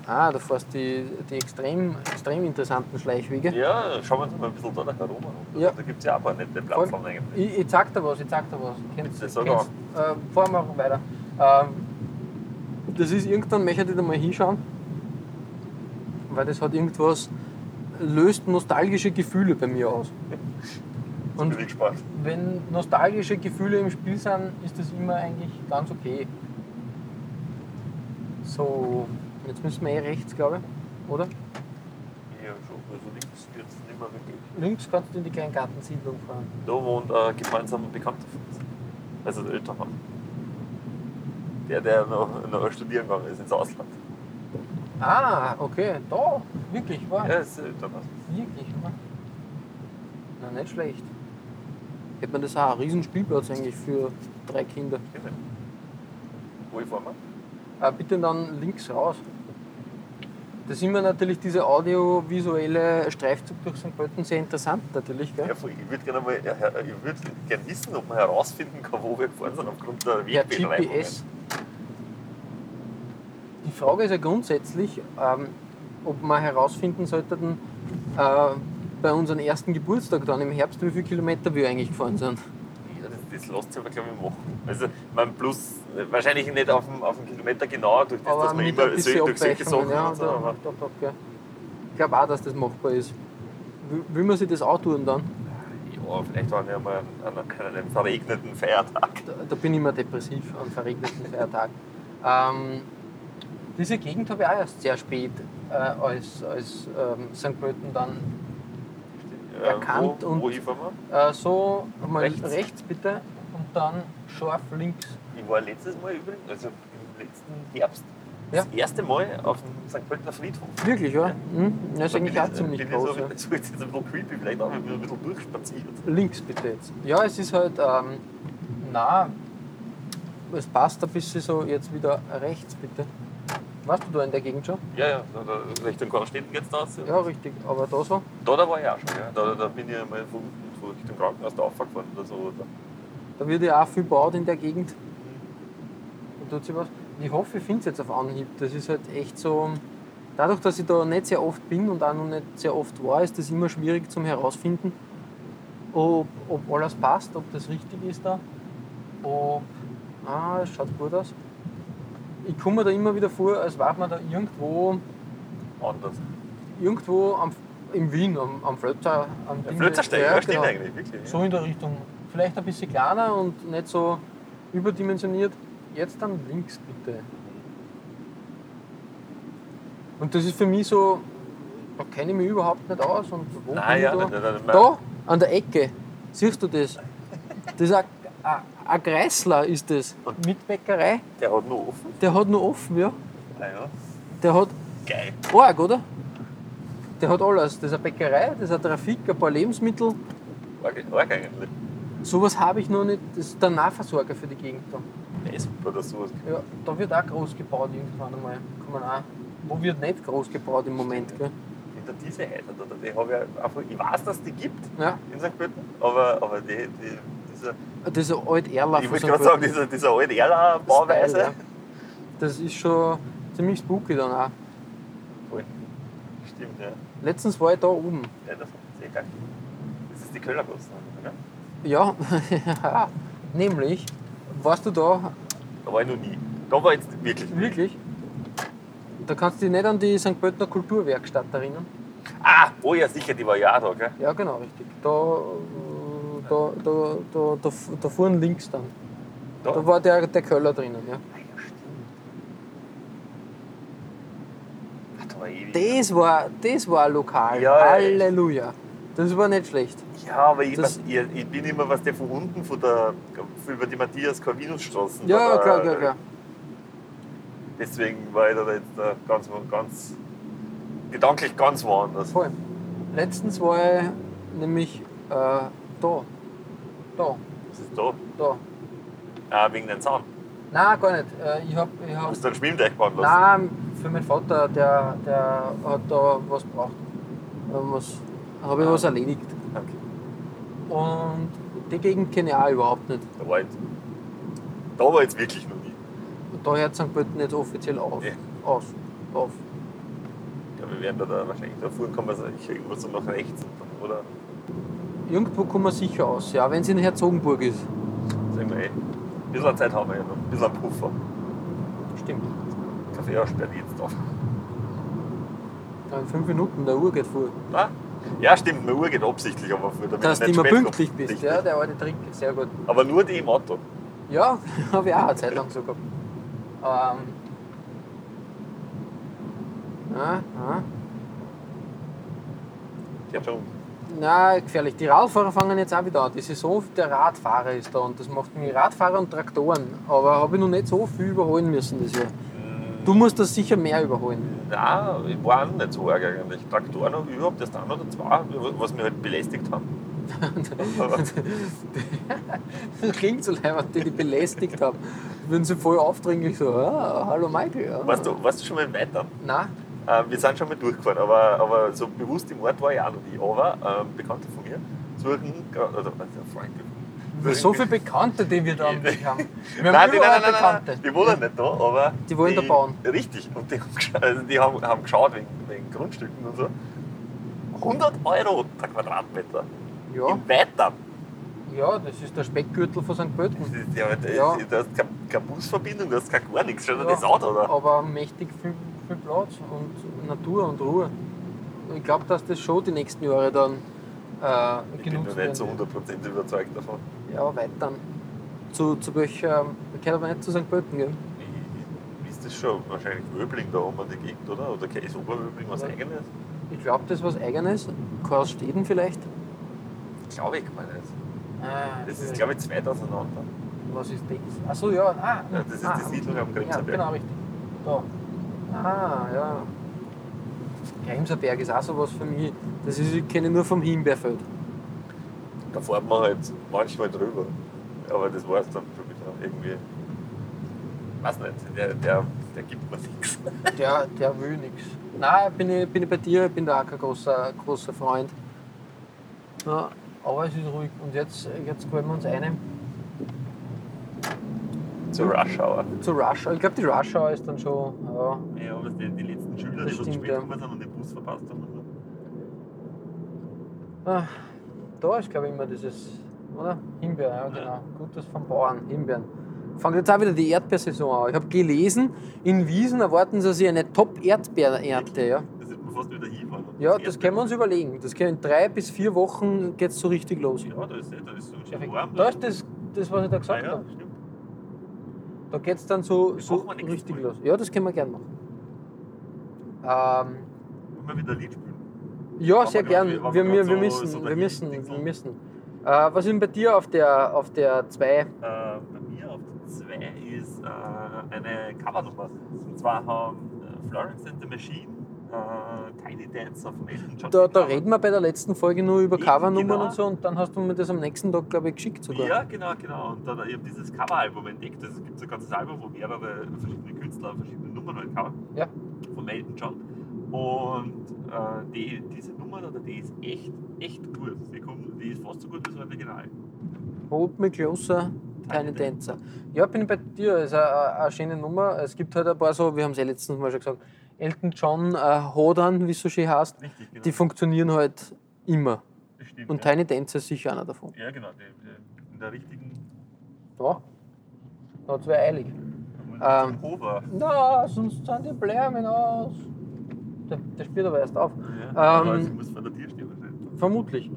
Ah, da fährst die, die extrem, extrem interessanten Schleichwege. Ja, schauen wir uns mal ein bisschen da nachher rum. Ja. Da gibt es ja auch ein paar nette Plattformen eigentlich. Ich, ich zeig dir was, ich zeig dir was. Kennst, sag kennst, äh, fahren wir weiter. Ähm, das ist irgendwann, möchte ich da mal hinschauen, weil das hat irgendwas, löst nostalgische Gefühle bei mir aus. Und wenn nostalgische Gefühle im Spiel sind, ist das immer eigentlich ganz okay. So, jetzt müssen wir eh rechts, glaube ich, oder? Ja, schon. Also links wird es nicht mehr wirklich. Links kannst du in die Kleingartensiedlung fahren. Da wohnt ein gemeinsamer Bekannter von uns. Also der Elternmann. Der, der noch, noch studieren gegangen ist ins Ausland. Ah, okay, da, wirklich, war. Ja, das ist der Elternmann. Wirklich, oder? Na, nicht schlecht. Hätte man das auch ein Riesenspielplatz eigentlich für drei Kinder. Wo ich fahren wir? Ah, bitte dann links raus. Da sind wir natürlich diese audiovisuelle Streifzug durch St. Pölten sehr interessant natürlich, gell? Ja, ich würde gerne mal, ja, ich würde gerne wissen, ob man herausfinden kann, wo wir gefahren sind aufgrund der Ja, Wegbeschreibungen. GPS. Die Frage ist ja grundsätzlich, ähm, ob wir herausfinden sollten, äh, bei unserem ersten Geburtstag dann im Herbst, wie viele Kilometer wir eigentlich gefahren sind. Ja, das, das lässt sich aber, glaube ich, machen. Also, man plus, wahrscheinlich nicht auf den, auf den Kilometer genau, durch das, Aber dass man immer so, durch solche Sachen ja, so, aber doch, doch, gell. Ich glaube auch, dass das machbar ist. Will- Will man sich das auch tun dann? ja, vielleicht waren wir mal an, an einem verregneten Feiertag. Da, da bin ich immer depressiv an verregneten Feiertagen. Ähm, diese Gegend habe ich auch erst sehr spät äh, als, als ähm, St. Pölten dann Ja, Erkannt wo, und- wo wir? äh, so mal Rechts. rechts. bitte und dann scharf links. Ich war letztes Mal übrigens, also im letzten Herbst, Ja. das erste Mal auf dem St. Pöltener Friedhof. Wirklich, oder? Mhm. Das ist eigentlich bin auch ich- ziemlich bin groß. Ich so, Ja. so jetzt ein bisschen creepy, vielleicht auch, ein bisschen durchspaziert. Links bitte jetzt. Ja, es ist halt, ähm, na, es passt ein bisschen so jetzt wieder rechts bitte. Warst du da in der Gegend schon? Ja, ja, da, da, Richtung Kornstetten geht es da raus. Ja, richtig. Aber da so? Da, da war ich auch schon, ja. Da, da bin ich einmal von, von Richtung Krankenhaus da aufgefahren oder so. Da. Da wird ja auch viel gebaut in der Gegend. Da tut sich was. Ich hoffe, ich finde es jetzt auf Anhieb. Das ist halt echt so. Dadurch, dass ich da nicht sehr oft bin und auch noch nicht sehr oft war, ist das immer schwierig zum herausfinden, ob, ob alles passt, ob das richtig ist da. Ob. Ah, es schaut gut aus. Ich komme mir da immer wieder vor, als war man da irgendwo, Anders. irgendwo am, in Wien, am, am Flötzer. Am Ding- Flötzersteig, ja, stimmt genau. eigentlich, wirklich. So in der Richtung. Vielleicht ein bisschen kleiner und nicht so überdimensioniert. Jetzt dann links bitte. Und das ist für mich so, da kenne ich mich überhaupt nicht aus. Und wo Nein, bin ich ja, da? nicht, nicht, nicht, da, an der Ecke. Siehst du das? Das ist ein, ein, ein Kreisler ist das. Und- Mit Bäckerei. Der hat noch offen. Der hat noch offen, ja. Ah, ja. Der hat Geil. arg, oder? Der hat alles. Das ist eine Bäckerei, das ist eine Trafik, ein paar Lebensmittel. Arg, arg eigentlich. Sowas habe ich noch nicht. Das ist der Nahversorger für die Gegend da. Esp oder sowas. Ja, da wird auch groß gebaut irgendwann einmal. Kann man auch. Wo wird nicht groß gebaut im Moment, gell? Hinter diese Häuser, die habe ich einfach, ich weiß, dass die gibt Ja, in St. Pölten, aber, aber die, die, dieser, das ist ein alt Erlauf. ich wollte gerade sagen, dieser, dieser alte Erler-Bauweise. ja. Das ist schon ziemlich spooky dann auch. Voll. Stimmt, ja. Letztens war ich da oben. ja das ist eh geil. Das ist die Kölnergasse, oder? Ja, Nämlich, warst du da Da war ich noch nie. Da war ich jetzt wirklich nie. wirklich? Da kannst du dich nicht an die St. Pöltener Kulturwerkstatt erinnern. Ah, oh ja, sicher, die war ja auch da, gell? Ja, genau, richtig. Da, da, da, da, da, da fuhren links dann. Da? Da war der, der Köller drinnen, ja. Ah. Das war, das war lokal. Ja, Halleluja. Das war nicht schlecht. Ja, aber ich, Das- ich, ich bin immer was der von unten, von der, über die Matthias Corvinus-Straßen. Ja, da, klar, klar, klar. Deswegen war ich da jetzt ganz, ganz, gedanklich ganz woanders. Voll. Letztens war ich nämlich äh, da. Da. Was ist da? Da. Ah, wegen den Zahn. Nein, gar nicht. Äh, ich hab, ich hab, Hast du einen Schwimmteich bauen lassen? nein, für meinen Vater, der, der hat da was braucht. Da was, habe ich Ah. was erledigt. Okay. Und die Gegend kenne ich auch überhaupt nicht. Da war ich, da war jetzt wirklich noch nie. Und da hört St. Pölten jetzt offiziell auf. Ja. Aus. Auf. Ja, wir werden da, da wahrscheinlich da fahren, kann man irgendwo so nach rechts. Oder Irgendwo kommen wir sicher aus, ja, wenn es in Herzogenburg ist. sagen wir eh. Ein bisschen Zeit haben wir ja noch. Ein bisschen Puffer. Stimmt. Kaffee sperrt jetzt auf. Ja, in fünf Minuten, der Uhr geht vor. Ah? Ja, stimmt, meine Uhr geht absichtlich, aber für damit Dass du immer pünktlich bist, Richtig. ja, der alte Trick, sehr gut. Aber nur die im Auto. Ja, habe ich auch eine Zeit lang so gehabt. Ähm. Ja, ja. Ich hab schon. Na, gefährlich. Die Radfahrer fangen jetzt auch wieder an. Die Saison der Radfahrer ist da und das macht mich Radfahrer und Traktoren. Aber habe ich noch nicht so viel überholen müssen das Jahr. Du musst das sicher mehr überholen. Nein, ich war auch nicht so arg eigentlich. Traktoren habe ich überhaupt erst ein oder zwei, was mich halt belästigt haben. Das klingt so leid, die die belästigt haben. Würden sie voll aufdringlich so, ah, hallo Michael. Ja. warst, du, warst du schon mal in Weitern? Nein, Äh, wir sind schon mal durchgefahren, aber, aber so bewusst im Ort war ich auch noch nie. Aber ähm, Bekannte von mir suchen, oder also Freunde. so viele Bekannte, die wir da haben. Wir haben Nein, die, nein, nein, Bekannte. nein, die wohnen nicht da, aber. Die wollen da bauen. Richtig, und die haben, also die haben, haben geschaut wegen, wegen Grundstücken und so. 100 Euro der Quadratmeter. Ja, Im Weitern. ja, das ist der Speckgürtel von St. Pölten. ja, das, Ja. Du hast keine, keine Busverbindung, du hast kein gar nichts. Schau dir Ja, das an, oder? Aber mächtig viel, viel Platz und Natur und Ruhe. Ich glaube, dass das schon die nächsten Jahre dann äh, Ich bin genutzt noch nicht so werden. 100% überzeugt davon. Ja, weiter. Zu, zu welcher, gehört aber nicht zu St. Pölten, gell? Ich- Ist das schon wahrscheinlich Wöbling da oben an die Gegend, oder? Oder ist Oberwöbling was Ja. Eigenes? Ich glaube, das ist was Eigenes. Karlsteden vielleicht. Glaube ich mal nicht. Ah, Das ist, glaube ich, zwei auseinander. Was ist das? Achso, ja. Ah, Ja, das ist ah, die Siedlung am Ja, Grimserberg. genau, richtig. Da. Ah, ja. Grimserberg ist auch sowas für mich. Das ist, ich kenne nur vom Himbeerfeld. Da fährt man halt manchmal drüber. Aber das war es dann schon wieder irgendwie. Weiß nicht, der, der, der gibt mir nichts. Der, der will nichts. Nein, bin ich, bin ich bei dir, ich bin da auch kein großer, großer Freund. Ja, aber es ist ruhig. Und jetzt, jetzt wollen wir uns eine Zur Rush Hour. zur Rush Hour. Ich glaube, die Rush Hour ist dann schon. Ja, Ja, aber die, die letzten Schüler, Das die was stimmt, spät ja. gekommen sind und den Bus verpasst haben. Ah, da ist, glaube ich, immer dieses, oder? Himbeer, ja, genau. Gutes vom Bauern, Himbeeren. Fängt jetzt auch wieder die Erdbeersaison an. Ich habe gelesen, in Wiesen erwarten sie sich eine Top-Erdbeerernte. Ja, Das ist fast wieder hinfahren. Ja das das können wir uns überlegen. Das kann in drei bis vier Wochen geht es so richtig los. Ja, da ist, da ist so schön warm. Da ist das, das was ich da ah, gesagt ja, habe. stimmt. Da geht es dann so, Das so wir richtig Mal. los. Ja, das können wir gerne machen. Ähm, Wollen wir wieder ein Lied spielen? ja, sehr wir- gern. wir- Wir, wir, wir, so- müssen, so wir müssen, dingseln. wir müssen. Äh, was ist denn bei dir auf der, auf der 2? Äh, bei mir auf der 2 ist äh, eine Covernummer. Und zwar haben äh, Florence and the Machine äh, Tiny Dance auf dem Elton John. Da, da reden wir bei der letzten Folge nur über Covernummern genau. und so und dann hast du mir das am nächsten Tag, glaube ich, geschickt sogar. Ja, genau, genau. Und dann, ich habe dieses Coveralbum entdeckt. Also, es gibt so ein ganzes Album, wo mehrere verschiedene Künstler verschiedene Nummern halt covern. Ja. Von Elton John. Und äh, die, diese Nummer, da, die ist echt, echt gut. Die, kommt, die ist fast so gut wie das Original. Hold me closer, Tiny Tiny Dancer. Ja, bin ich bei dir. ist eine, eine, eine schöne Nummer. Es gibt halt ein paar so, wir haben es ja letztens mal schon gesagt, Elton John äh, Hodern, wie es so schön heißt, Richtig, genau. die funktionieren halt immer. Stimmt, Und ja. Tiny Dancer ist sicher einer davon. Ja, genau. Die, die, in der richtigen da es wer eilig. Ähm. Na, sonst sind die Blämen aus. Der, der spielt aber erst auf. Ja, Ähm, sie muss vor der Tür stehen wahrscheinlich. Vermutlich.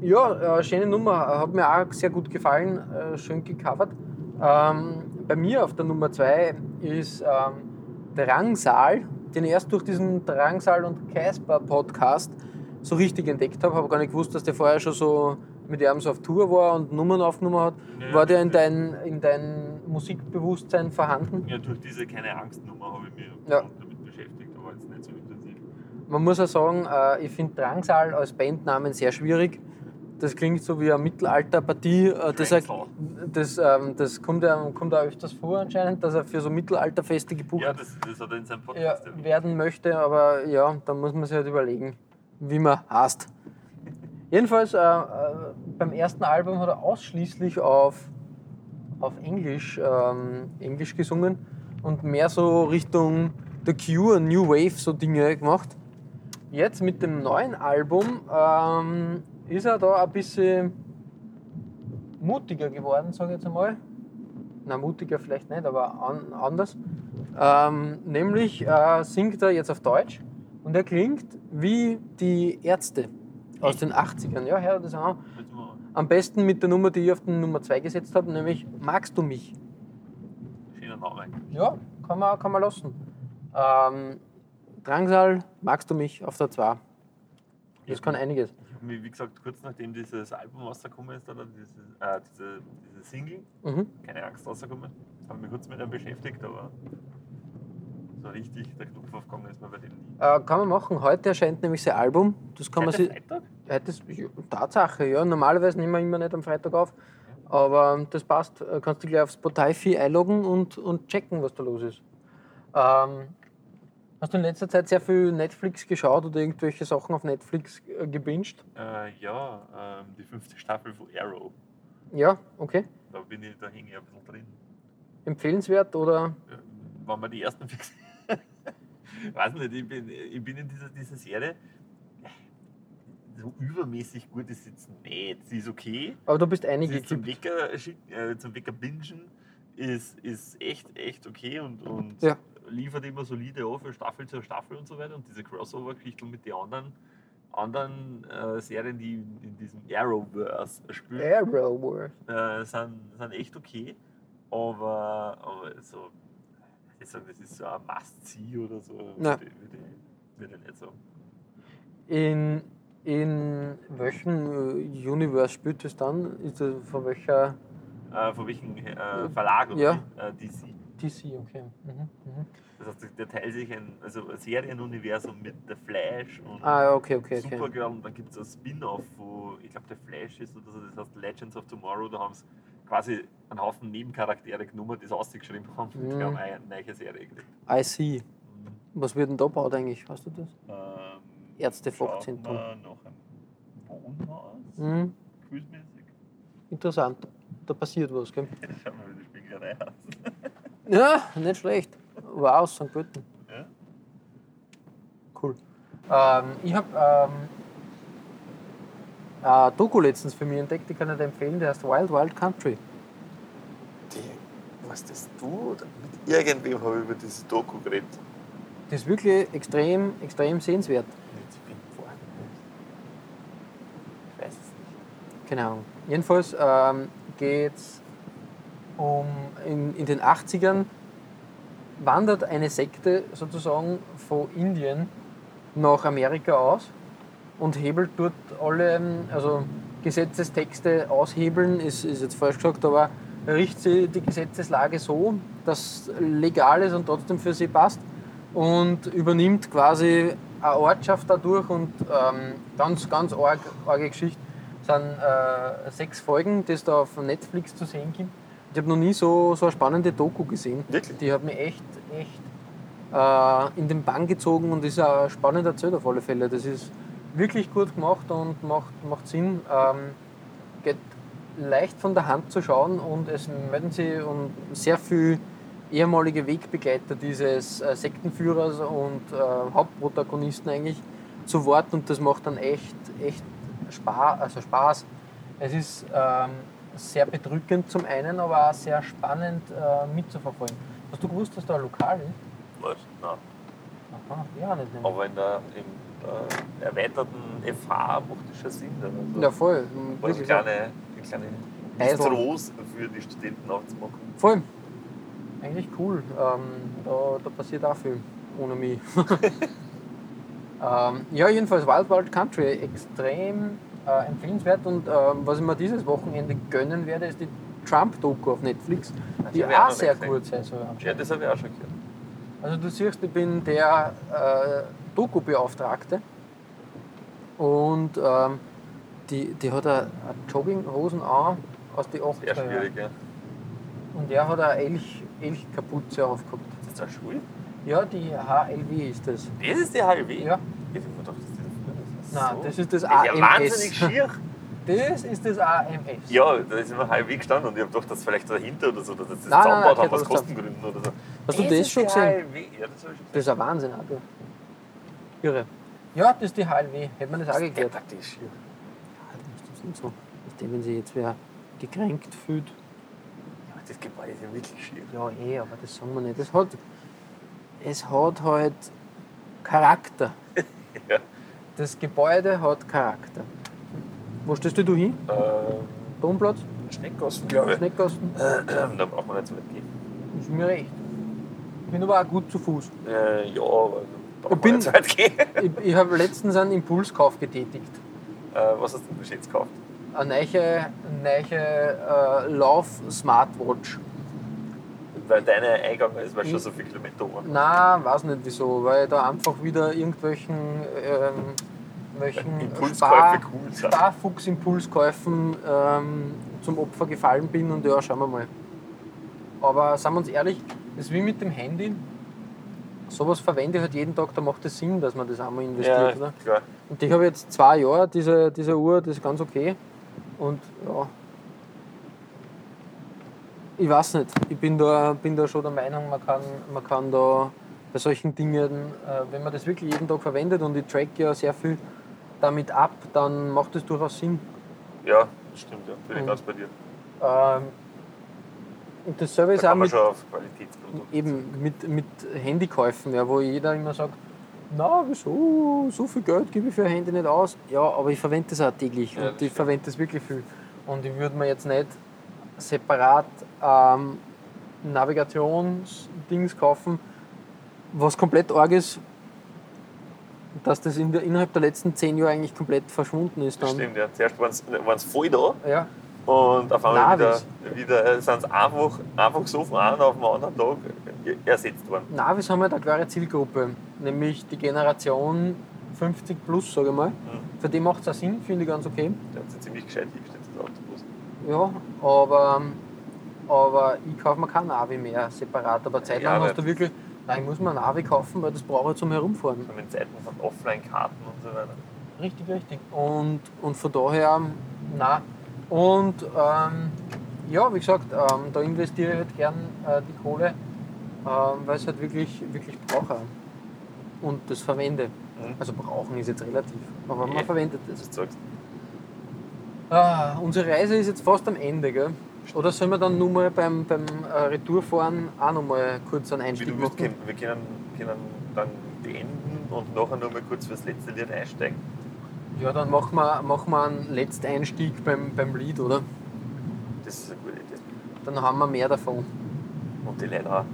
Ja, äh, schöne Nummer, hat mir auch sehr gut gefallen, äh, schön gecovert. Ähm, bei mir auf der Nummer 2 ist ähm, Drangsal, den ich erst durch diesen Drangsal und Casper Podcast so richtig entdeckt habe. Habe gar nicht gewusst, dass der vorher schon so mit ihm so auf Tour war und Nummern aufgenommen hat. Ja, war der in dein, in dein Musikbewusstsein vorhanden? Ja, durch diese keine Angstnummer habe ich mich Ja. damit beschäftigt, aber jetzt nicht so intensiv. Man muss auch sagen, äh, ich finde Drangsal als Bandnamen sehr schwierig. Das klingt so wie eine Mittelalterpartie. Äh, das, das, ähm, das kommt, ja, kommt auch öfters vor anscheinend, dass er für so Mittelalterfeste gebucht Ja, das, das hat er in seinem ja, Podcast erwähnt. werden möchte, aber ja, da muss man sich halt überlegen, wie man heißt. Jedenfalls, äh, äh, beim ersten Album hat er ausschließlich auf, auf Englisch, ähm, Englisch gesungen und mehr so Richtung The Cure, New Wave, so Dinge gemacht. Jetzt mit dem neuen Album ähm, ist er da ein bisschen mutiger geworden, sage ich jetzt einmal. Na, mutiger vielleicht nicht, aber an, anders. Ähm, nämlich äh, singt er jetzt auf Deutsch und er klingt wie die Ärzte aus den 80ern. Ja, hör das an. Am besten mit der Nummer, die ich auf die Nummer 2 gesetzt habe, nämlich Magst du mich? schöner Name. Ja, kann man, kann man lassen. Ähm, Drangsal, magst du mich auf der 2? Das kann einiges. Wie gesagt, kurz nachdem dieses Album rausgekommen ist, oder dieses, äh, diese, diese Single, Mhm. keine Angst rausgekommen, habe mich kurz mit dem beschäftigt, aber so richtig der Knopf aufgegangen ist mir bei dem nie. Äh, kann man machen. Heute erscheint nämlich sein Album. Das kann man Heute sich. Freitag? Heute ist ja, Tatsache, ja. Normalerweise nehmen wir immer nicht am Freitag auf. Aber das passt. Äh, Kannst du gleich auf Spotify einloggen und, und checken, was da los ist. Ähm, hast du in letzter Zeit sehr viel Netflix geschaut oder irgendwelche Sachen auf Netflix äh, gebinged? Äh, ja, ähm, die fünfte Staffel von Arrow. Ja, okay. Da bin ich, da hänge ich ein bisschen drin. Empfehlenswert oder? Äh, Wenn man die ersten fix. Weiß nicht, ich bin, ich bin in dieser, dieser Serie. So übermäßig gut ist jetzt nicht. Sie ist okay. Aber du bist einige ist zum. Wecker, äh, zum Wecker bingen ist, ist echt, echt okay und, und Ja. Liefert immer solide auf für Staffel zu Staffel und so weiter. Und diese Crossover-Geschichte mit den anderen, anderen äh, Serien, die in diesem Arrowverse spielen, Arrowverse. äh, sind, sind echt okay. Aber, aber so, ich sagen, das ist so ein Must-See oder so, Ja. würde ich, ich nicht sagen. In, in welchem äh, Universe spielt es dann? Ist das von welcher Äh, von welchem äh, Verlag oder Ja. Äh, DC. DC? Okay. Mhm. Mhm. Das heißt, der teilt sich ein, also ein Serienuniversum mit The Flash und Ah, okay, okay, okay. Supergirl und dann gibt es ein Spin-off, wo ich glaube, der Flash ist oder so, das heißt Legends of Tomorrow, da haben sie quasi einen Haufen Nebencharaktere genommen, die es ausgeschrieben haben und die Mhm. haben eine neue Serie gekriegt. I see. Was wird denn da gebaut eigentlich? Weißt du das? Ähm, Ärztefachzentrum. Nach einem Wohnhaus, Mhm. Interessant. Da passiert was, gell? Schauen wir, wie die Spielerei aus. Ja, nicht schlecht. Wow, St. Pölten. Ja? Cool. Ähm, ich habe ähm, ein Doku letztens für mich entdeckt, die kann ich dir empfehlen, der heißt Wild Wild Country. Die, was das du? Oder mit irgendwem habe ich über diese Doku geredet. Das ist wirklich extrem, extrem sehenswert. Ich bin vorhin. Ich weiß es nicht. Keine Ahnung. Jedenfalls ähm, geht es um, in, in den 80ern wandert eine Sekte sozusagen von Indien nach Amerika aus und hebelt dort alle, ähm, also Gesetzestexte aushebeln, ist, ist jetzt falsch gesagt, aber richtet sie die Gesetzeslage so, dass legal ist und trotzdem für sie passt und übernimmt quasi eine Ortschaft dadurch und ähm, ganz, ganz arg, arge Geschichte sind äh, sechs Folgen, die es da auf Netflix zu sehen gibt. Ich habe noch nie so, so eine spannende Doku gesehen. Wirklich? Die hat mich echt, echt äh, in den Bann gezogen und ist auch spannend erzählt auf alle Fälle. Das ist wirklich gut gemacht und macht, macht Sinn. Ähm, geht leicht von der Hand zu schauen und es melden sich und sehr viele ehemalige Wegbegleiter dieses äh, Sektenführers und äh, Hauptprotagonisten eigentlich zu Wort und das macht dann echt, echt Spaß. Also Spaß. Es ist ähm, sehr bedrückend zum einen, aber auch sehr spannend äh, mitzuverfolgen. Hast du gewusst, dass da ein Lokal ist? Was? Nein. Aha, ja, nicht. Nämlich. Aber in der, im äh, erweiterten FH macht das schon Sinn. Also, Ja, voll. also eine Wirklich so. kleine, eine kleine. Bistros für die Studenten aufzumachen. Voll. Eigentlich cool. Ähm, da, da passiert auch viel ohne mich. ähm, ja, jedenfalls Wild Wild Country extrem äh, empfehlenswert und ähm, was ich mir dieses Wochenende gönnen werde, ist die Trump-Doku auf Netflix, die die auch sehr gesehen. gut sein soll. Ja, das habe ich auch schon gehört. Also du siehst, ich bin der äh, Doku-Beauftragte und ähm, die, die hat eine, Jogginghosen an aus den 80er Sehr schwierig, ja. Und der hat eine Elch, Elchkapuze aufgehabt. Ist das eine Schule? Ja, die HLW ist das. Das ist die HLW? Ja. Ich gedacht, das ist das Nein, das ist das Das ist ja AMS. wahnsinnig schier. Das ist das AMS. Ja, da ist immer HLW gestanden und ich habe gedacht, das ist vielleicht dahinter oder so, dass das Nein, nein, zusammengebaut nein, haben aus das Kostengründen oder so. Hast du das ist schon gesehen? HLW? Ja, das schon gesehen. Das ist ein Wahnsinn, Alter. Irre. Ja, das ist die HLW. Hätte man das auch geklärt. Das ist schier. Ja, das ist nicht so. Du, wenn sich jetzt wer gekränkt fühlt. Ja, das Gebäude ist ja wirklich schier. Ja, eh, aber das sagen wir nicht. Es hat, es hat halt Charakter. Das Gebäude hat Charakter. Wo stehst du hin? Ähm, Domplatz? Schneckgassen, glaube ich. Schneckgasten? Da braucht man nicht so weit gehen. Ist mir recht. Ich bin aber auch gut zu Fuß. Äh, ja, aber da braucht bin- man nicht so weit gehen. Ich, ich habe letztens einen Impulskauf getätigt. Äh, was hast du denn jetzt gekauft? Eine neue, neue äh, Lauf-Smartwatch. Weil deine eingegangen ist, weil schon Ich- so viele Kilometer waren. Nein, weiß nicht wieso, weil da einfach wieder irgendwelchen ähm, welchen Impulskäufe cool sind. Sparfuchs-Impulskäufen ähm, zum Opfer gefallen bin und ja, schauen wir mal. Aber sagen wir uns ehrlich, das ist wie mit dem Handy. Sowas verwende ich halt jeden Tag, da macht es Sinn, dass man das einmal investiert. Ja. Und ich habe jetzt zwei Jahre diese, diese Uhr, das ist ganz okay. Und ja. Ich weiß nicht. Ich bin da, bin da schon der Meinung, man kann, man kann da bei solchen Dingen, äh, wenn man das wirklich jeden Tag verwendet und ich track ja sehr viel damit ab, dann macht das durchaus Sinn. Ja, das stimmt, ja. Bin ich ganz bei dir. Ähm, und dasselbe Da ist auch kann man mit, schon auf Qualitätsprodukte. eben mit, mit Handykäufen, ja, wo jeder immer sagt, na wieso, so viel Geld gebe ich für ein Handy nicht aus. Ja, aber ich verwende das auch täglich Ja, und ich verwende das wirklich viel. Und ich würde mir jetzt nicht separat ähm, Navigationsdings kaufen, was komplett arg ist, dass das in der, innerhalb der letzten zehn Jahre eigentlich komplett verschwunden ist. Dann. stimmt, ja. Zuerst waren sie voll da Ja, und auf einmal wieder, Navis. wieder äh, sind sie einfach, einfach so von einem auf den anderen Tag ersetzt worden. Navis haben halt eine klare Zielgruppe, nämlich die Generation 50 plus, sage ich mal. Für die macht es auch Sinn, finde ich ganz okay. Der hat sich ziemlich gescheit hingestellt. Ja, aber, aber ich kaufe mir kein Navi mehr separat. Aber zeitlang Ja, hast du wirklich, nein, ich muss mir ein Navi kaufen, weil das brauche ich zum Herumfahren. Allem in Zeiten von Offline-Karten und so weiter. Richtig, richtig. Und, und von daher, nein. Und ähm, ja, wie gesagt, ähm, da investiere ich halt gern äh, die Kohle, ähm, weil ich es halt wirklich, wirklich brauche. Und das verwende. Mhm. Also brauchen ist jetzt relativ, aber man Ja. verwendet Das es. ist sagst. Ah, unsere Reise ist jetzt fast am Ende, gell? Oder sollen wir dann nur mal beim, beim äh, Retourfahren auch noch mal kurz einen Wie Einstieg du machen? können, wir können, können dann beenden und nachher noch mal kurz fürs letzte Lied einsteigen. Ja, dann machen wir, machen wir einen letzten Einstieg beim, beim Lied, oder? Das ist eine gute Idee. Dann haben wir mehr davon. Und die Leute auch.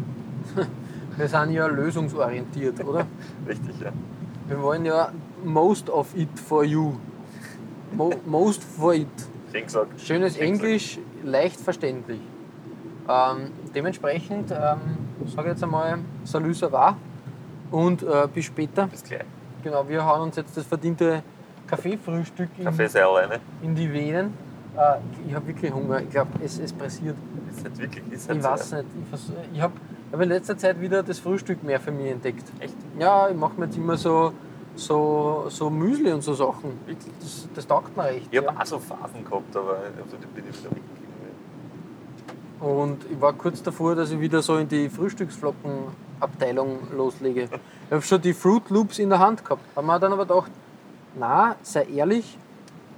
Wir sind ja lösungsorientiert, oder? Richtig, ja. Wir wollen ja most of it for you. Mo most for it. Schön gesagt. Schönes Schön gesagt. Englisch, leicht verständlich. Ähm, dementsprechend ähm, sage ich jetzt einmal Salut, ça va und äh, bis später. Bis gleich. Genau, wir hauen uns jetzt das verdiente Kaffeefrühstück in, Kaffee in die Venen. Äh, ich habe wirklich Hunger. Ich glaube, es, es pressiert. Ist halt wirklich. Ist Ich so. weiß nicht. Ich, ich habe hab in letzter Zeit wieder das Frühstück mehr für mich entdeckt. Echt? Ja, ich mache mir jetzt immer so, so, so Müsli und so Sachen. Das, das taugt mir recht. Ich habe ja. auch so Phasen gehabt, aber also, die bin ich wieder weggegangen. Und ich war kurz davor, dass ich wieder so in die Frühstücksflockenabteilung loslege. Ich habe schon die Fruit Loops in der Hand gehabt. Habe mir dann aber gedacht, na, sei ehrlich,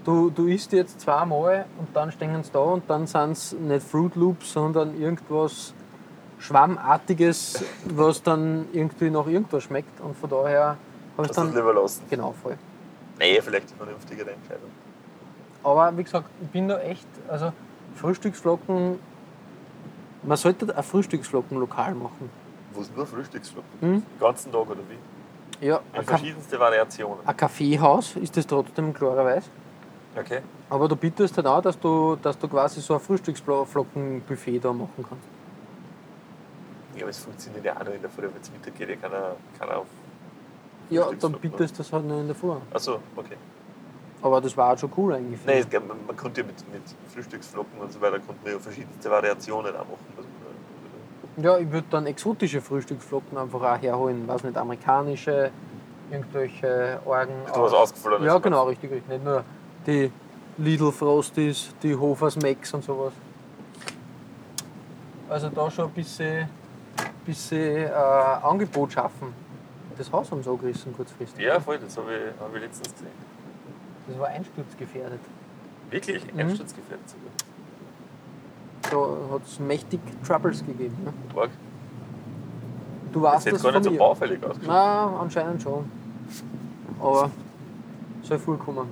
du, du isst jetzt zweimal und dann stehen sie da und dann sind es nicht Fruit Loops, sondern irgendwas Schwammartiges, was dann irgendwie nach irgendwas schmeckt. Und von daher habe ich dann. lieber lassen? Genau, voll. Nee, vielleicht die vernünftigere Entscheidung. Aber wie gesagt, ich bin da echt, also Frühstücksflocken, man sollte ein Frühstücksflockenlokal machen. Wo es nur Frühstücksflocken Mhm. Den ganzen Tag oder wie? Ja, In ein, Ka verschiedenste Variationen. ein Kaffeehaus ist das trotzdem klarerweise. Okay. Aber du bietest halt auch, dass du, dass du quasi so ein Frühstücksflockenbuffet da machen kannst. Ja, aber es funktioniert ja auch noch in der Früh, wenn es Mittag geht, ja keiner, keiner auf. Ja, dann bietest du das halt nur in der Früh. Achso, okay. Aber das war auch schon cool eigentlich. Nein, es, man, man konnte ja mit, mit Frühstücksflocken und so weiter konnte man ja verschiedenste Variationen auch machen. Ja, ich würde dann exotische Frühstücksflocken einfach auch herholen. Weiß nicht, amerikanische, irgendwelche Orgen. Du hast ausgefallen. Ja, genau, richtig, richtig. Nicht nur die Lidl Frosties, die Hofers Max und sowas. Also da schon ein bisschen, bisschen äh, Angebot schaffen. Das Haus haben sie angerissen kurzfristig. Ja, voll, das habe ich, hab ich letztens gesehen. Das war einsturzgefährdet. Wirklich? Mhm. Einsturzgefährdet sogar. Da hat es mächtig Troubles gegeben. Ne? Org. Du Das weißt sieht das gar nicht so baufällig aus. Na, anscheinend schon. Aber soll vorkommen.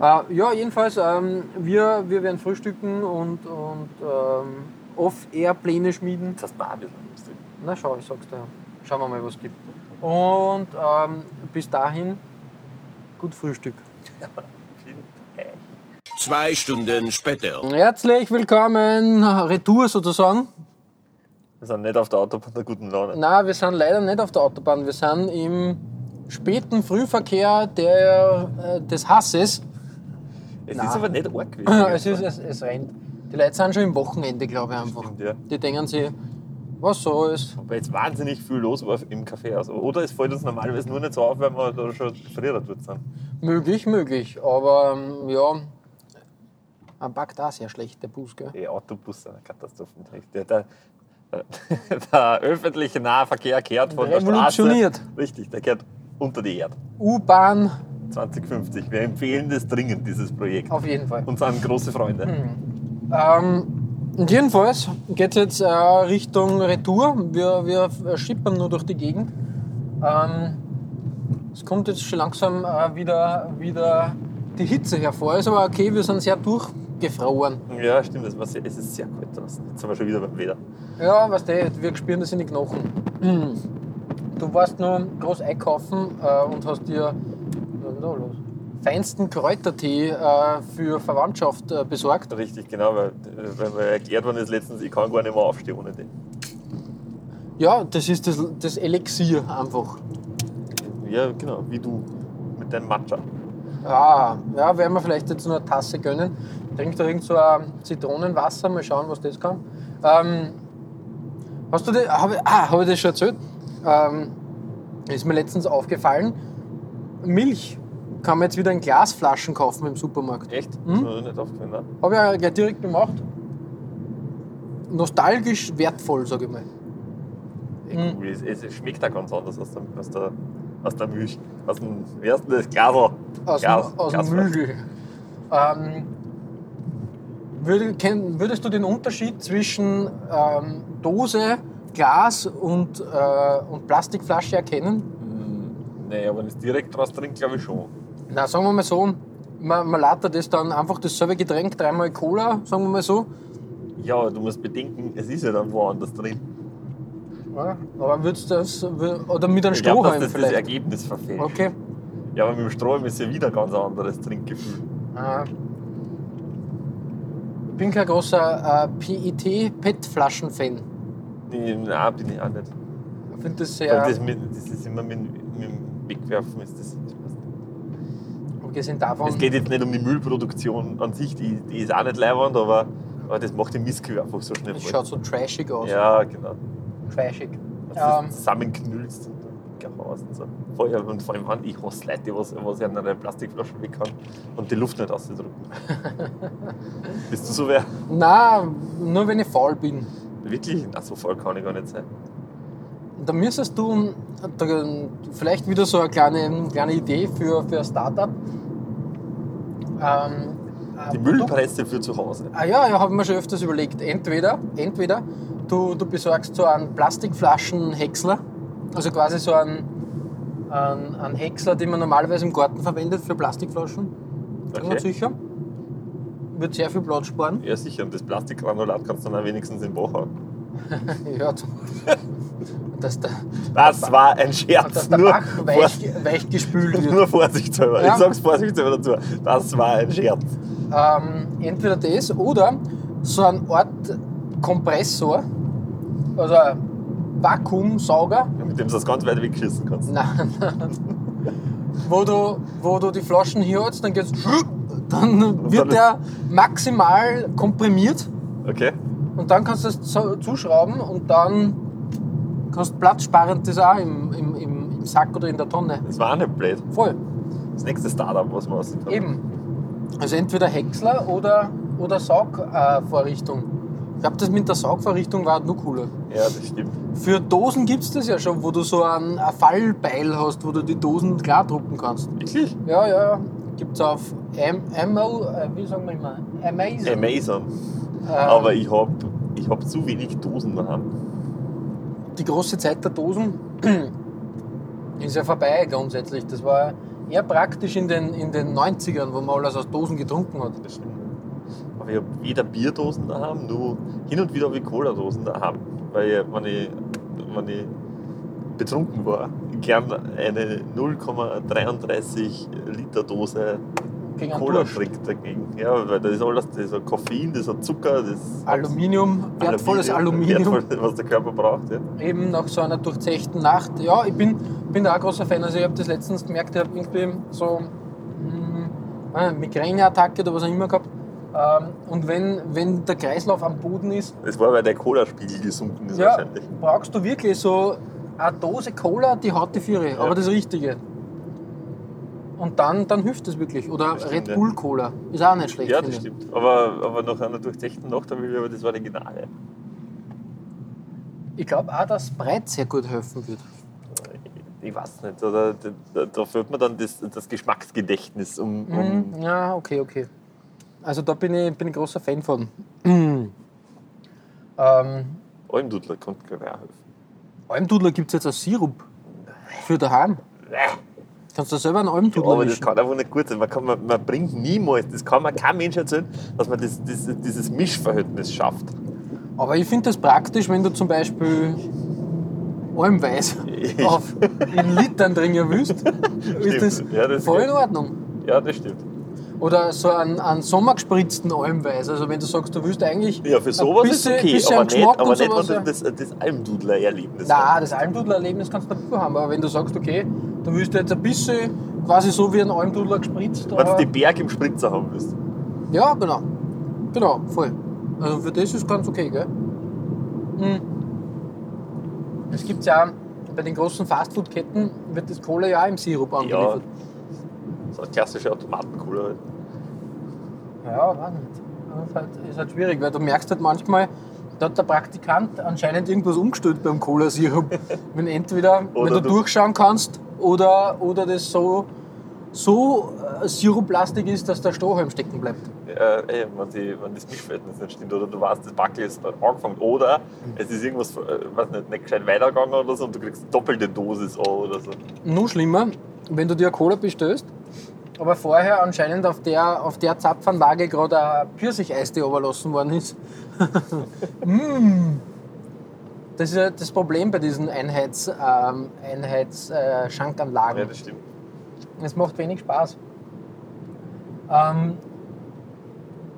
Äh, ja, jedenfalls, ähm, wir, wir werden frühstücken und, und ähm, off-air-Pläne schmieden. Das hast du auch ein bisschen lustig. Na schau, ich sag's dir. Schauen wir mal, was es gibt. Und ähm, bis dahin, gut Frühstück. Zwei Stunden später. Herzlich willkommen, Retour sozusagen. Wir sind nicht auf der Autobahn der guten Laune. Na, wir sind leider nicht auf der Autobahn. Wir sind im späten Frühverkehr der, äh, des Hasses. Es Nein. ist aber nicht arg gewesen. Es, ist, es, es rennt. Die Leute sind schon im Wochenende, glaube ich einfach. Stimmt, ja. Die denken sich, was soll's? Weil jetzt wahnsinnig viel los war im Café. Also, oder es fällt uns normalerweise nur nicht so auf, weil wir da schon früher dort sind. Möglich, möglich. Aber ähm, ja, man packt da sehr schlecht, der Bus, gell? Die Autobus sind eine Katastrophe. Der, der, der, der öffentliche Nahverkehr kehrt von der Straße. Richtig, der kehrt unter die Erde. U-Bahn 2050. Wir empfehlen das dringend, dieses Projekt. auf jeden Fall. Und sind große Freunde. Ähm, und jedenfalls geht es jetzt äh, Richtung Retour. Wir, wir schippern nur durch die Gegend. Ähm, es kommt jetzt schon langsam äh, wieder, wieder die Hitze hervor. Ist aber okay, wir sind sehr durchgefroren. Ja, stimmt. Das war sehr, es ist sehr kalt draußen. Jetzt sind wir schon wieder beim Wetter. Ja, weißt du, wir spüren das in die Knochen. Du warst nur groß einkaufen äh, und hast dir was ist da los? Feinsten Kräutertee äh, für Verwandtschaft äh, besorgt. Richtig, genau, weil, weil mir erklärt worden ist letztens, ich kann gar nicht mehr aufstehen ohne den. Ja, das ist das, das Elixier einfach. Ja, genau, wie du mit deinem Matcha. Ja, ja, werden wir vielleicht jetzt nur eine Tasse gönnen. Trink da irgend so ein Zitronenwasser, mal schauen, was das kann. Ähm, hast du das, hab ich, ah, habe ich das schon erzählt? Ähm, ist mir letztens aufgefallen, Milch kann man jetzt wieder in Glasflaschen kaufen im Supermarkt. Echt? Mhm. Das ist nicht aufgefallen, ne? Habe ich ja gleich direkt gemacht. Nostalgisch wertvoll, sage ich mal. Ja, cool. Es, es schmeckt auch ganz anders aus der, aus der, aus der Milch. Aus dem, wie heißt denn das? Glasl. Aus, Glas, dem, aus dem. Mügel. Ähm, würdest du den Unterschied zwischen ähm, Dose, Glas und, äh, und Plastikflasche erkennen? Nee, aber wenn es direkt draus trinkt, glaube ich schon. Na, sagen wir mal so, man, man lädt das dann einfach dasselbe Getränk, dreimal Cola, sagen wir mal so. Ja, aber du musst bedenken, es ist ja dann woanders drin. Ja, aber würdest du das, oder mit einem Ich glaube, dass Strohhalm das das vielleicht? Ergebnis verfälscht. Okay. Ja, aber mit dem Strom ist ja wieder ein ganz anderes Trinkgefühl. Ah. Ich bin kein großer äh, PET-PET-Flaschen-Fan. Nee, Nein, bin ich auch nicht. Ich finde das sehr, das, mit, das ist immer mit, mit dem Wegwerfen. Ist das, abgesehen davon, es geht jetzt nicht um die Müllproduktion an sich, die, die ist auch nicht leibend, aber, aber das macht den Mistkühl einfach so schnell voll. schaut so trashig aus. Ja, genau. Trashig. Das Ähm, zusammenknüllst und dann gehaust und so. Vorher, und vor allem, waren- ich hasse Leute, die was, was in einer Plastikflasche weg kann und die Luft nicht auszudrücken. Bist du so wer? Nein, nur wenn ich faul bin. Wirklich? Na, so voll kann ich gar nicht sein. Da müsstest du vielleicht wieder so eine kleine, kleine Idee für, für ein Startup. Ähm, Die ein Müllpresse für zu Hause. Ah ja, ja, habe ich mir schon öfters überlegt. Entweder, entweder du, du besorgst so einen Plastikflaschenhäcksler, also quasi so einen, einen, einen Häcksler, den man normalerweise im Garten verwendet für Plastikflaschen. Okay. ich sicher. Wird sehr viel Platz sparen. Ja, sicher. Und das Plastikgranulat kannst du dann auch wenigstens im Bach hauen. Ja, dass der, Das war ein Scherz. dass der nur, Bach weich, weich gespült wird. nur vorsichtshalber. Ja. Ich sag's vorsichtshalber dazu. Das war ein Scherz. Ähm, entweder das oder so ein Art Kompressor, also Vakuumsauger, Mit dem du das ganz weit wegschießen kannst. Nein, nein. wo, du, wo du die Flaschen hier holst, dann geht's, dann wird dann- der maximal komprimiert Okay? Und dann kannst du zu- zuschrauben und dann kannst du platzsparend das auch im, im, im, Sack oder in der Tonne. Das war auch nicht blöd. Voll, Das nächste Startup, was wir aussieht. eben. Also entweder Häcksler oder, oder Saugvorrichtung. Ich glaube, das mit der Saugvorrichtung war noch cooler. Ja, das stimmt. Für Dosen gibt es das ja schon, wo du so ein, ein Fallbeil hast, wo du die Dosen klar drucken kannst. Wirklich? Ja, ja, ja. Gibt es auf Am Amo, äh, wie sagen wir immer? Amazon. Amazon. Ähm, Aber ich hab, ich hab zu wenig Dosen daheim. die große Zeit der Dosen ist ja vorbei grundsätzlich. Das war eher praktisch in den, in den 90ern, wo man alles aus Dosen getrunken hat. Das stimmt. Aber ich habe weder Bierdosen daheim, nur hin und wieder habe ich Cola-Dosen daheim. Weil ich, wenn, ich, wenn ich betrunken war, gern eine 0,33 Liter Dose Gegen Cola trinkt dagegen. Ja, weil das ist alles, das ist Koffein, das ist Zucker, das ist Aluminium, wertvolles Aluminium. Wertvoll, was der Körper braucht. Ja. Eben nach so einer durchzechten Nacht. Ja, ich bin, bin da auch ein großer Fan. Also ich habe das letztens gemerkt, ich habe irgendwie so mh, eine Migräneattacke oder was auch immer gehabt. Ähm, und wenn, wenn der Kreislauf am Boden ist, Das war, weil der Cola-Spiegel gesunken ist ja, wahrscheinlich. brauchst du wirklich so eine Dose Cola, die haut die Viere, aber das Richtige. Und dann, dann hilft das wirklich. Oder Das stimmt, Red ja. Bull Cola. Ist auch nicht schlecht. Ja, das stimmt. Aber, aber nach einer durchzechten Nacht habe ich aber das Originale. Ich glaube auch, dass Breit sehr gut helfen wird. Ich weiß nicht, oder, da, da fehlt mir dann das, das Geschmacksgedächtnis um, um Mhm. Ja, okay, okay. Also da bin ich, bin ich großer Fan von. ähm, Almdudler kommt glaube ich auch helfen. Almdudler gibt es jetzt als Sirup für daheim. Kannst du selber einen Ja, Almdudler aber das mischen? kann einfach nicht gut sein. Man, kann, man, man bringt niemals, das kann man kein Mensch erzählen, dass man das, das, dieses Mischverhältnis schafft. Aber ich finde das praktisch, wenn du zum Beispiel Almweiß auf in Litern trinken willst, ist das, Ja, das voll geht. in Ordnung. Ja, das stimmt. Oder so einen, einen sommergespritzten Almweiß. Also wenn du sagst, du willst eigentlich Ja, für sowas ein ist bisschen- es okay, bisschen aber nicht, aber nicht sowas, wenn ja. du das, das Almdudler-Erlebnis Na, das Almdudler-Erlebnis kannst du dazu haben, aber wenn du sagst, okay, du willst jetzt ein bisschen quasi so wie ein Almdudler gespritzt, Wenn du den Berg im Spritzer haben willst. ja, genau, genau, voll. Also für das ist ganz okay, gell? Hm. Es gibt ja bei den großen Fastfood-Ketten wird das Cola ja auch im Sirup Ja, angeliefert. eine klassische Automatencola halt. Ja, weiß nicht. Das ist halt, ist halt schwierig, weil du merkst halt manchmal, da hat der Praktikant anscheinend irgendwas umgestellt beim Cola-Sirup. wenn entweder, wenn du, du- durchschauen kannst oder, oder das so, so äh, siruplastig ist, dass der Strohhalm stecken bleibt. äh, ey, wenn, die, wenn das Mischverhältnis nicht stimmt oder du weißt, das Backel ist angefangen oder Mhm. es ist irgendwas äh, weiß nicht, nicht gescheit weitergegangen oder so und du kriegst doppelte Dosis an oder so. Noch schlimmer, wenn du dir Cola bestellst, aber vorher anscheinend auf der, auf der Zapfanlage gerade ein Pfirsicheistee überlassen worden ist. mm. Das ist ja das Problem bei diesen Einheits, ähm, Einheits äh. Ja, das stimmt. Es macht wenig Spaß. Ähm,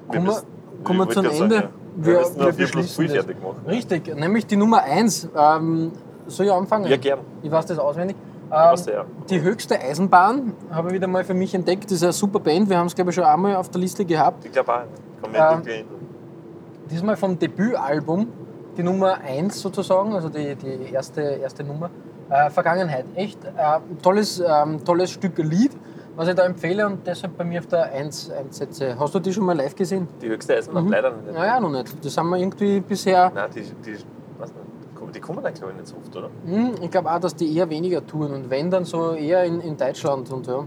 kommen wir, kommen wir zum Ende. sagen, ja. Wir noch vier plus beschließen das. fertig machen. Richtig, nämlich die Nummer 1. Ähm, soll ich anfangen? Ja, gern. Ich weiß das auswendig. Ähm, ja. die höchste Eisenbahn habe ich wieder mal für mich entdeckt. Das ist eine super Band. Wir haben es, glaube ich, schon einmal auf der Liste gehabt. Ich glaube auch. Kann Ähm. Diesmal vom Debütalbum, die Nummer 1 sozusagen, also die, die erste, erste Nummer. Äh, Vergangenheit. Echt äh, tolles, ähm, tolles Stück Lied, was ich da empfehle und deshalb bei mir auf der 1 einsetze. Hast du die schon mal live gesehen? Die höchste Eisenbahn Mhm. leider nicht. Naja, noch nicht. Das haben wir irgendwie bisher. Nein, die, die, weiß nicht, die kommen dann glaube ich nicht so oft, oder? Hm, ich glaube auch, dass die eher weniger touren und wenn dann so eher in, in Deutschland und so.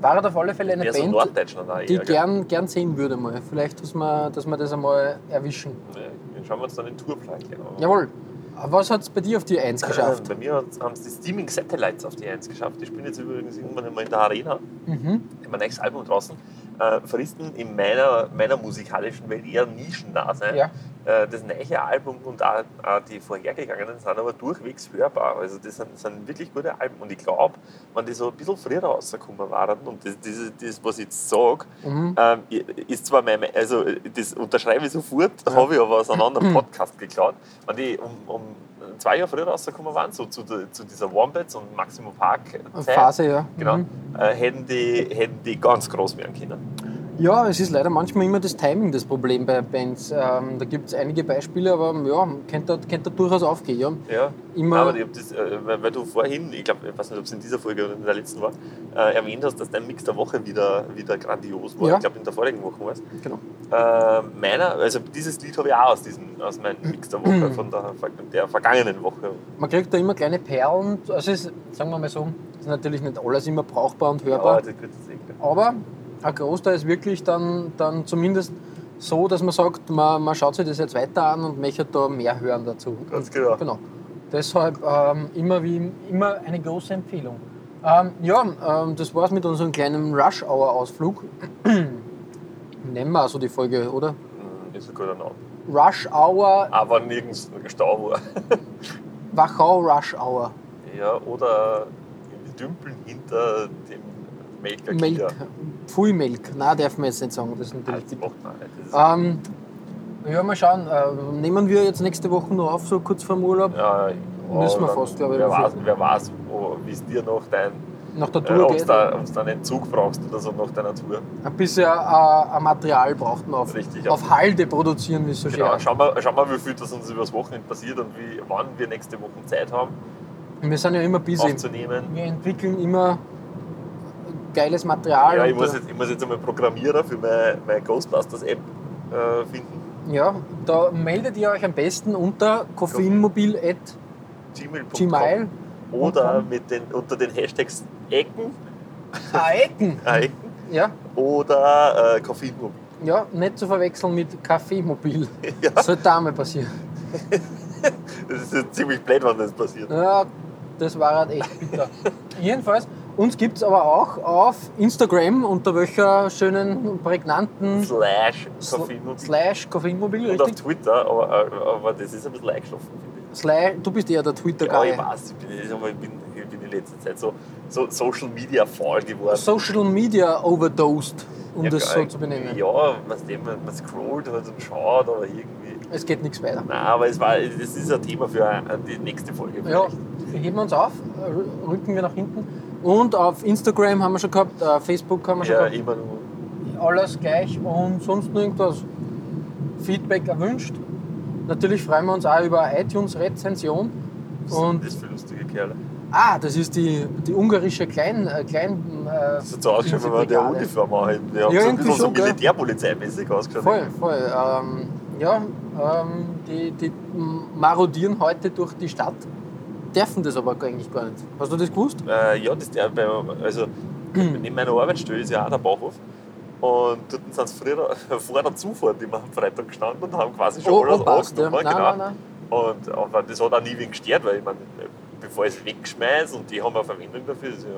war auf alle Fälle eine Mehr so Band, Norddeutschland auch die eher, gell? gern, gern sehen würde mal. Vielleicht, dass wir, dass wir das einmal erwischen. Ja, Dann schauen wir uns dann den Tourplan genau an. Jawohl. Was hat es bei dir auf die 1 geschafft? Bei mir haben es die Steaming Satellites auf die 1 geschafft. Ich bin jetzt übrigens irgendwann einmal in der Arena. Mhm. Mein nächstes Album draußen. Äh, verrissen in meiner, meiner musikalischen Welt eher nischennah sein. Ja. Äh, das neue Album und auch, auch die vorhergegangenen sind aber durchwegs hörbar. Also das sind, sind wirklich gute Alben. Und ich glaube, wenn die so ein bisschen früher rausgekommen waren, und das, das, das was ich jetzt sage, Mhm. ähm, ist zwar mein, also das unterschreibe ich sofort, habe ich aber aus einem anderen Podcast geklaut. Wenn die um, um zwei Jahre früher rausgekommen waren, so zu, zu dieser Wombats und Maximum Park Phase, ja. Genau, Mhm. äh, hätten, die, hätten die ganz groß werden können. Ja, es ist leider manchmal immer das Timing das Problem bei Bands. Ähm, da gibt es einige Beispiele, aber ja, könnte, könnte durchaus aufgehen. Ja. Ja, Immer- aber das, äh, weil, du vorhin, ich glaube, ich weiß nicht, ob es in dieser Folge oder in der letzten war, äh, erwähnt hast, dass dein Mix der Woche wieder, wieder grandios war. Ja. Ich glaube, in der vorigen Woche war es. Genau. Äh, meiner, also dieses Lied habe ich auch aus, diesen, aus meinem Mix der Woche, von der, der vergangenen Woche. Man kriegt da immer kleine Perlen. Also es ist, sagen wir mal so, ist natürlich nicht alles immer brauchbar und Ja, hörbar. das ich sehen. Aber ein Großteil ist wirklich dann, dann zumindest so, dass man sagt, man, man schaut sich das jetzt weiter an und möchte da mehr hören dazu. Ganz genau. Genau. Deshalb ähm, immer, wie, immer eine große Empfehlung. Ähm, ja, ähm, das war's mit unserem kleinen Rush-Hour-Ausflug. Nennen wir also die Folge, oder? Hm, Ist ein guter Name. Rush Hour, Aber nirgends Stau war. Wachau Rush Hour. Ja, oder die Dümpeln hinter dem Melker Milk. Kia. Pfui Milk. Nein, darf man jetzt nicht sagen. Das ist natürlich Das macht man nicht. Das Ähm, ja, mal schauen. Äh, nehmen wir jetzt nächste Woche noch auf, so kurz vor dem Urlaub. Ja, Müssen wir dann- fast, glaube ich, Wer weiß, wer weiß wie es dir nach dein, Nach der äh, Tour ob geht. du da, ob's da einen Zug brauchst oder so nach deiner Tour. Ein bisschen äh, ein Material braucht man auf, Richtig, auf Halde produzieren, wie es so schön Genau, heißt. schauen wir, schauen wir, wie viel das uns übers Wochenende passiert und wie, wann wir nächste Woche Zeit haben, Wir sind ja immer busy. aufzunehmen. Wir entwickeln immer geiles Material. Ja, ich muss, jetzt, ich muss jetzt einmal Programmierer für meine, meine Ghostbusters-App äh, finden. ja, da meldet ihr euch am besten unter koffeinmobil.gmail. Oder mit den, unter den Hashtags Ecken, Ah, Ecken. äh, Ecken Ja, oder äh, Koffeinmobil. ja, nicht zu verwechseln mit Kaffeemobil. Ja, Sollte auch mal passieren. das ist ziemlich blöd, wenn das passiert. Ja, das war halt echt bitter. Jedenfalls, uns gibt es aber auch auf Instagram unter welcher schönen, prägnanten Slash Koffeinmobil. Slash Koffeinmobil, Und auf richtig? Twitter, aber, äh, aber das ist ein bisschen eingeschlafen, finde ich. Slash, du bist eher der Ja, Twitter-Guy. ich weiß, ich bin, ich bin, ich bin in letzter Zeit so, so Social Media faul geworden. Social Media overdosed, um ja, das so zu benennen. Ja, man, man scrollt halt und schaut, aber irgendwie. Es geht nichts weiter. Nein, aber es war, das ist ein Thema für eine- die nächste Folge. Ja, vielleicht. wir heben uns auf, äh, rücken wir nach hinten. Und auf Instagram haben wir schon gehabt, äh, Facebook haben wir schon ja gehabt. immer nur. Alles gleich und sonst noch irgendwas. Feedback erwünscht. Natürlich freuen wir uns auch über iTunes-Rezension. Und das ist für lustige Kerle. ah, das ist die, die ungarische Klein. Äh, Klein äh, Das hat so ausgeschaut, wenn man der. Uniform anhat. Wir haben Ja, so ein bisschen so schon, militärpolizeimäßig ausgeschaut. Voll, voll. Ähm, ja, ähm, die, die marodieren heute durch die Stadt, dürfen das aber eigentlich gar nicht. Hast du das gewusst? Äh, ja, das der, also neben meiner Arbeitsstelle ist ja auch der Bauhof. Und dort sind sie früher vor der Zufahrt immer am Freitag gestanden und haben quasi schon Oh, alles oh, passt, ja. Nein, genau. nein, Und, aber das hat auch nie wen gestört, weil ich meine, bevor ich es wegschmeiße und die haben eine Verwendung dafür, ist ja.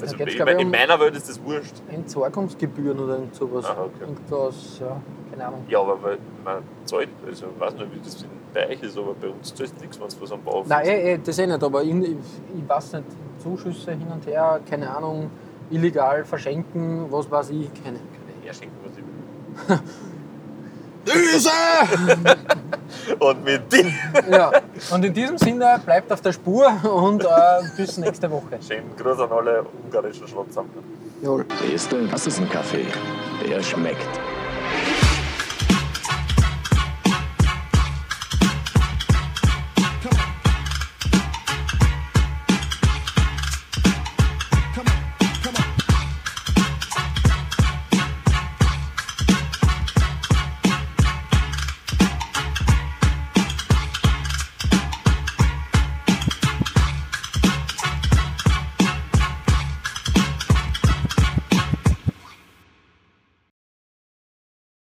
Also ich mein, in meiner Welt ist das wurscht. Entsorgungsgebühren oder irgend sowas. Aha, okay. Irgendwas, ja, keine Ahnung. Ja, aber weil man zahlt, also ich weiß nicht, wie das bei euch ist, aber bei uns zahlt nichts, wenn es was am Bauhof Nein, ist. eh, eh, das eh nicht, aber ich, ich, ich weiß nicht, Zuschüsse hin und her, keine Ahnung, illegal verschenken, was weiß ich, keine. Ich herschenken, was ich will. Diese! Und mit dem ja, und in diesem Sinne bleibt auf der Spur und äh, bis nächste Woche. schönen Gruß an alle ungarischen Schwarzsammler. Jawohl. Siehste, das ist ein Kaffee. Der schmeckt.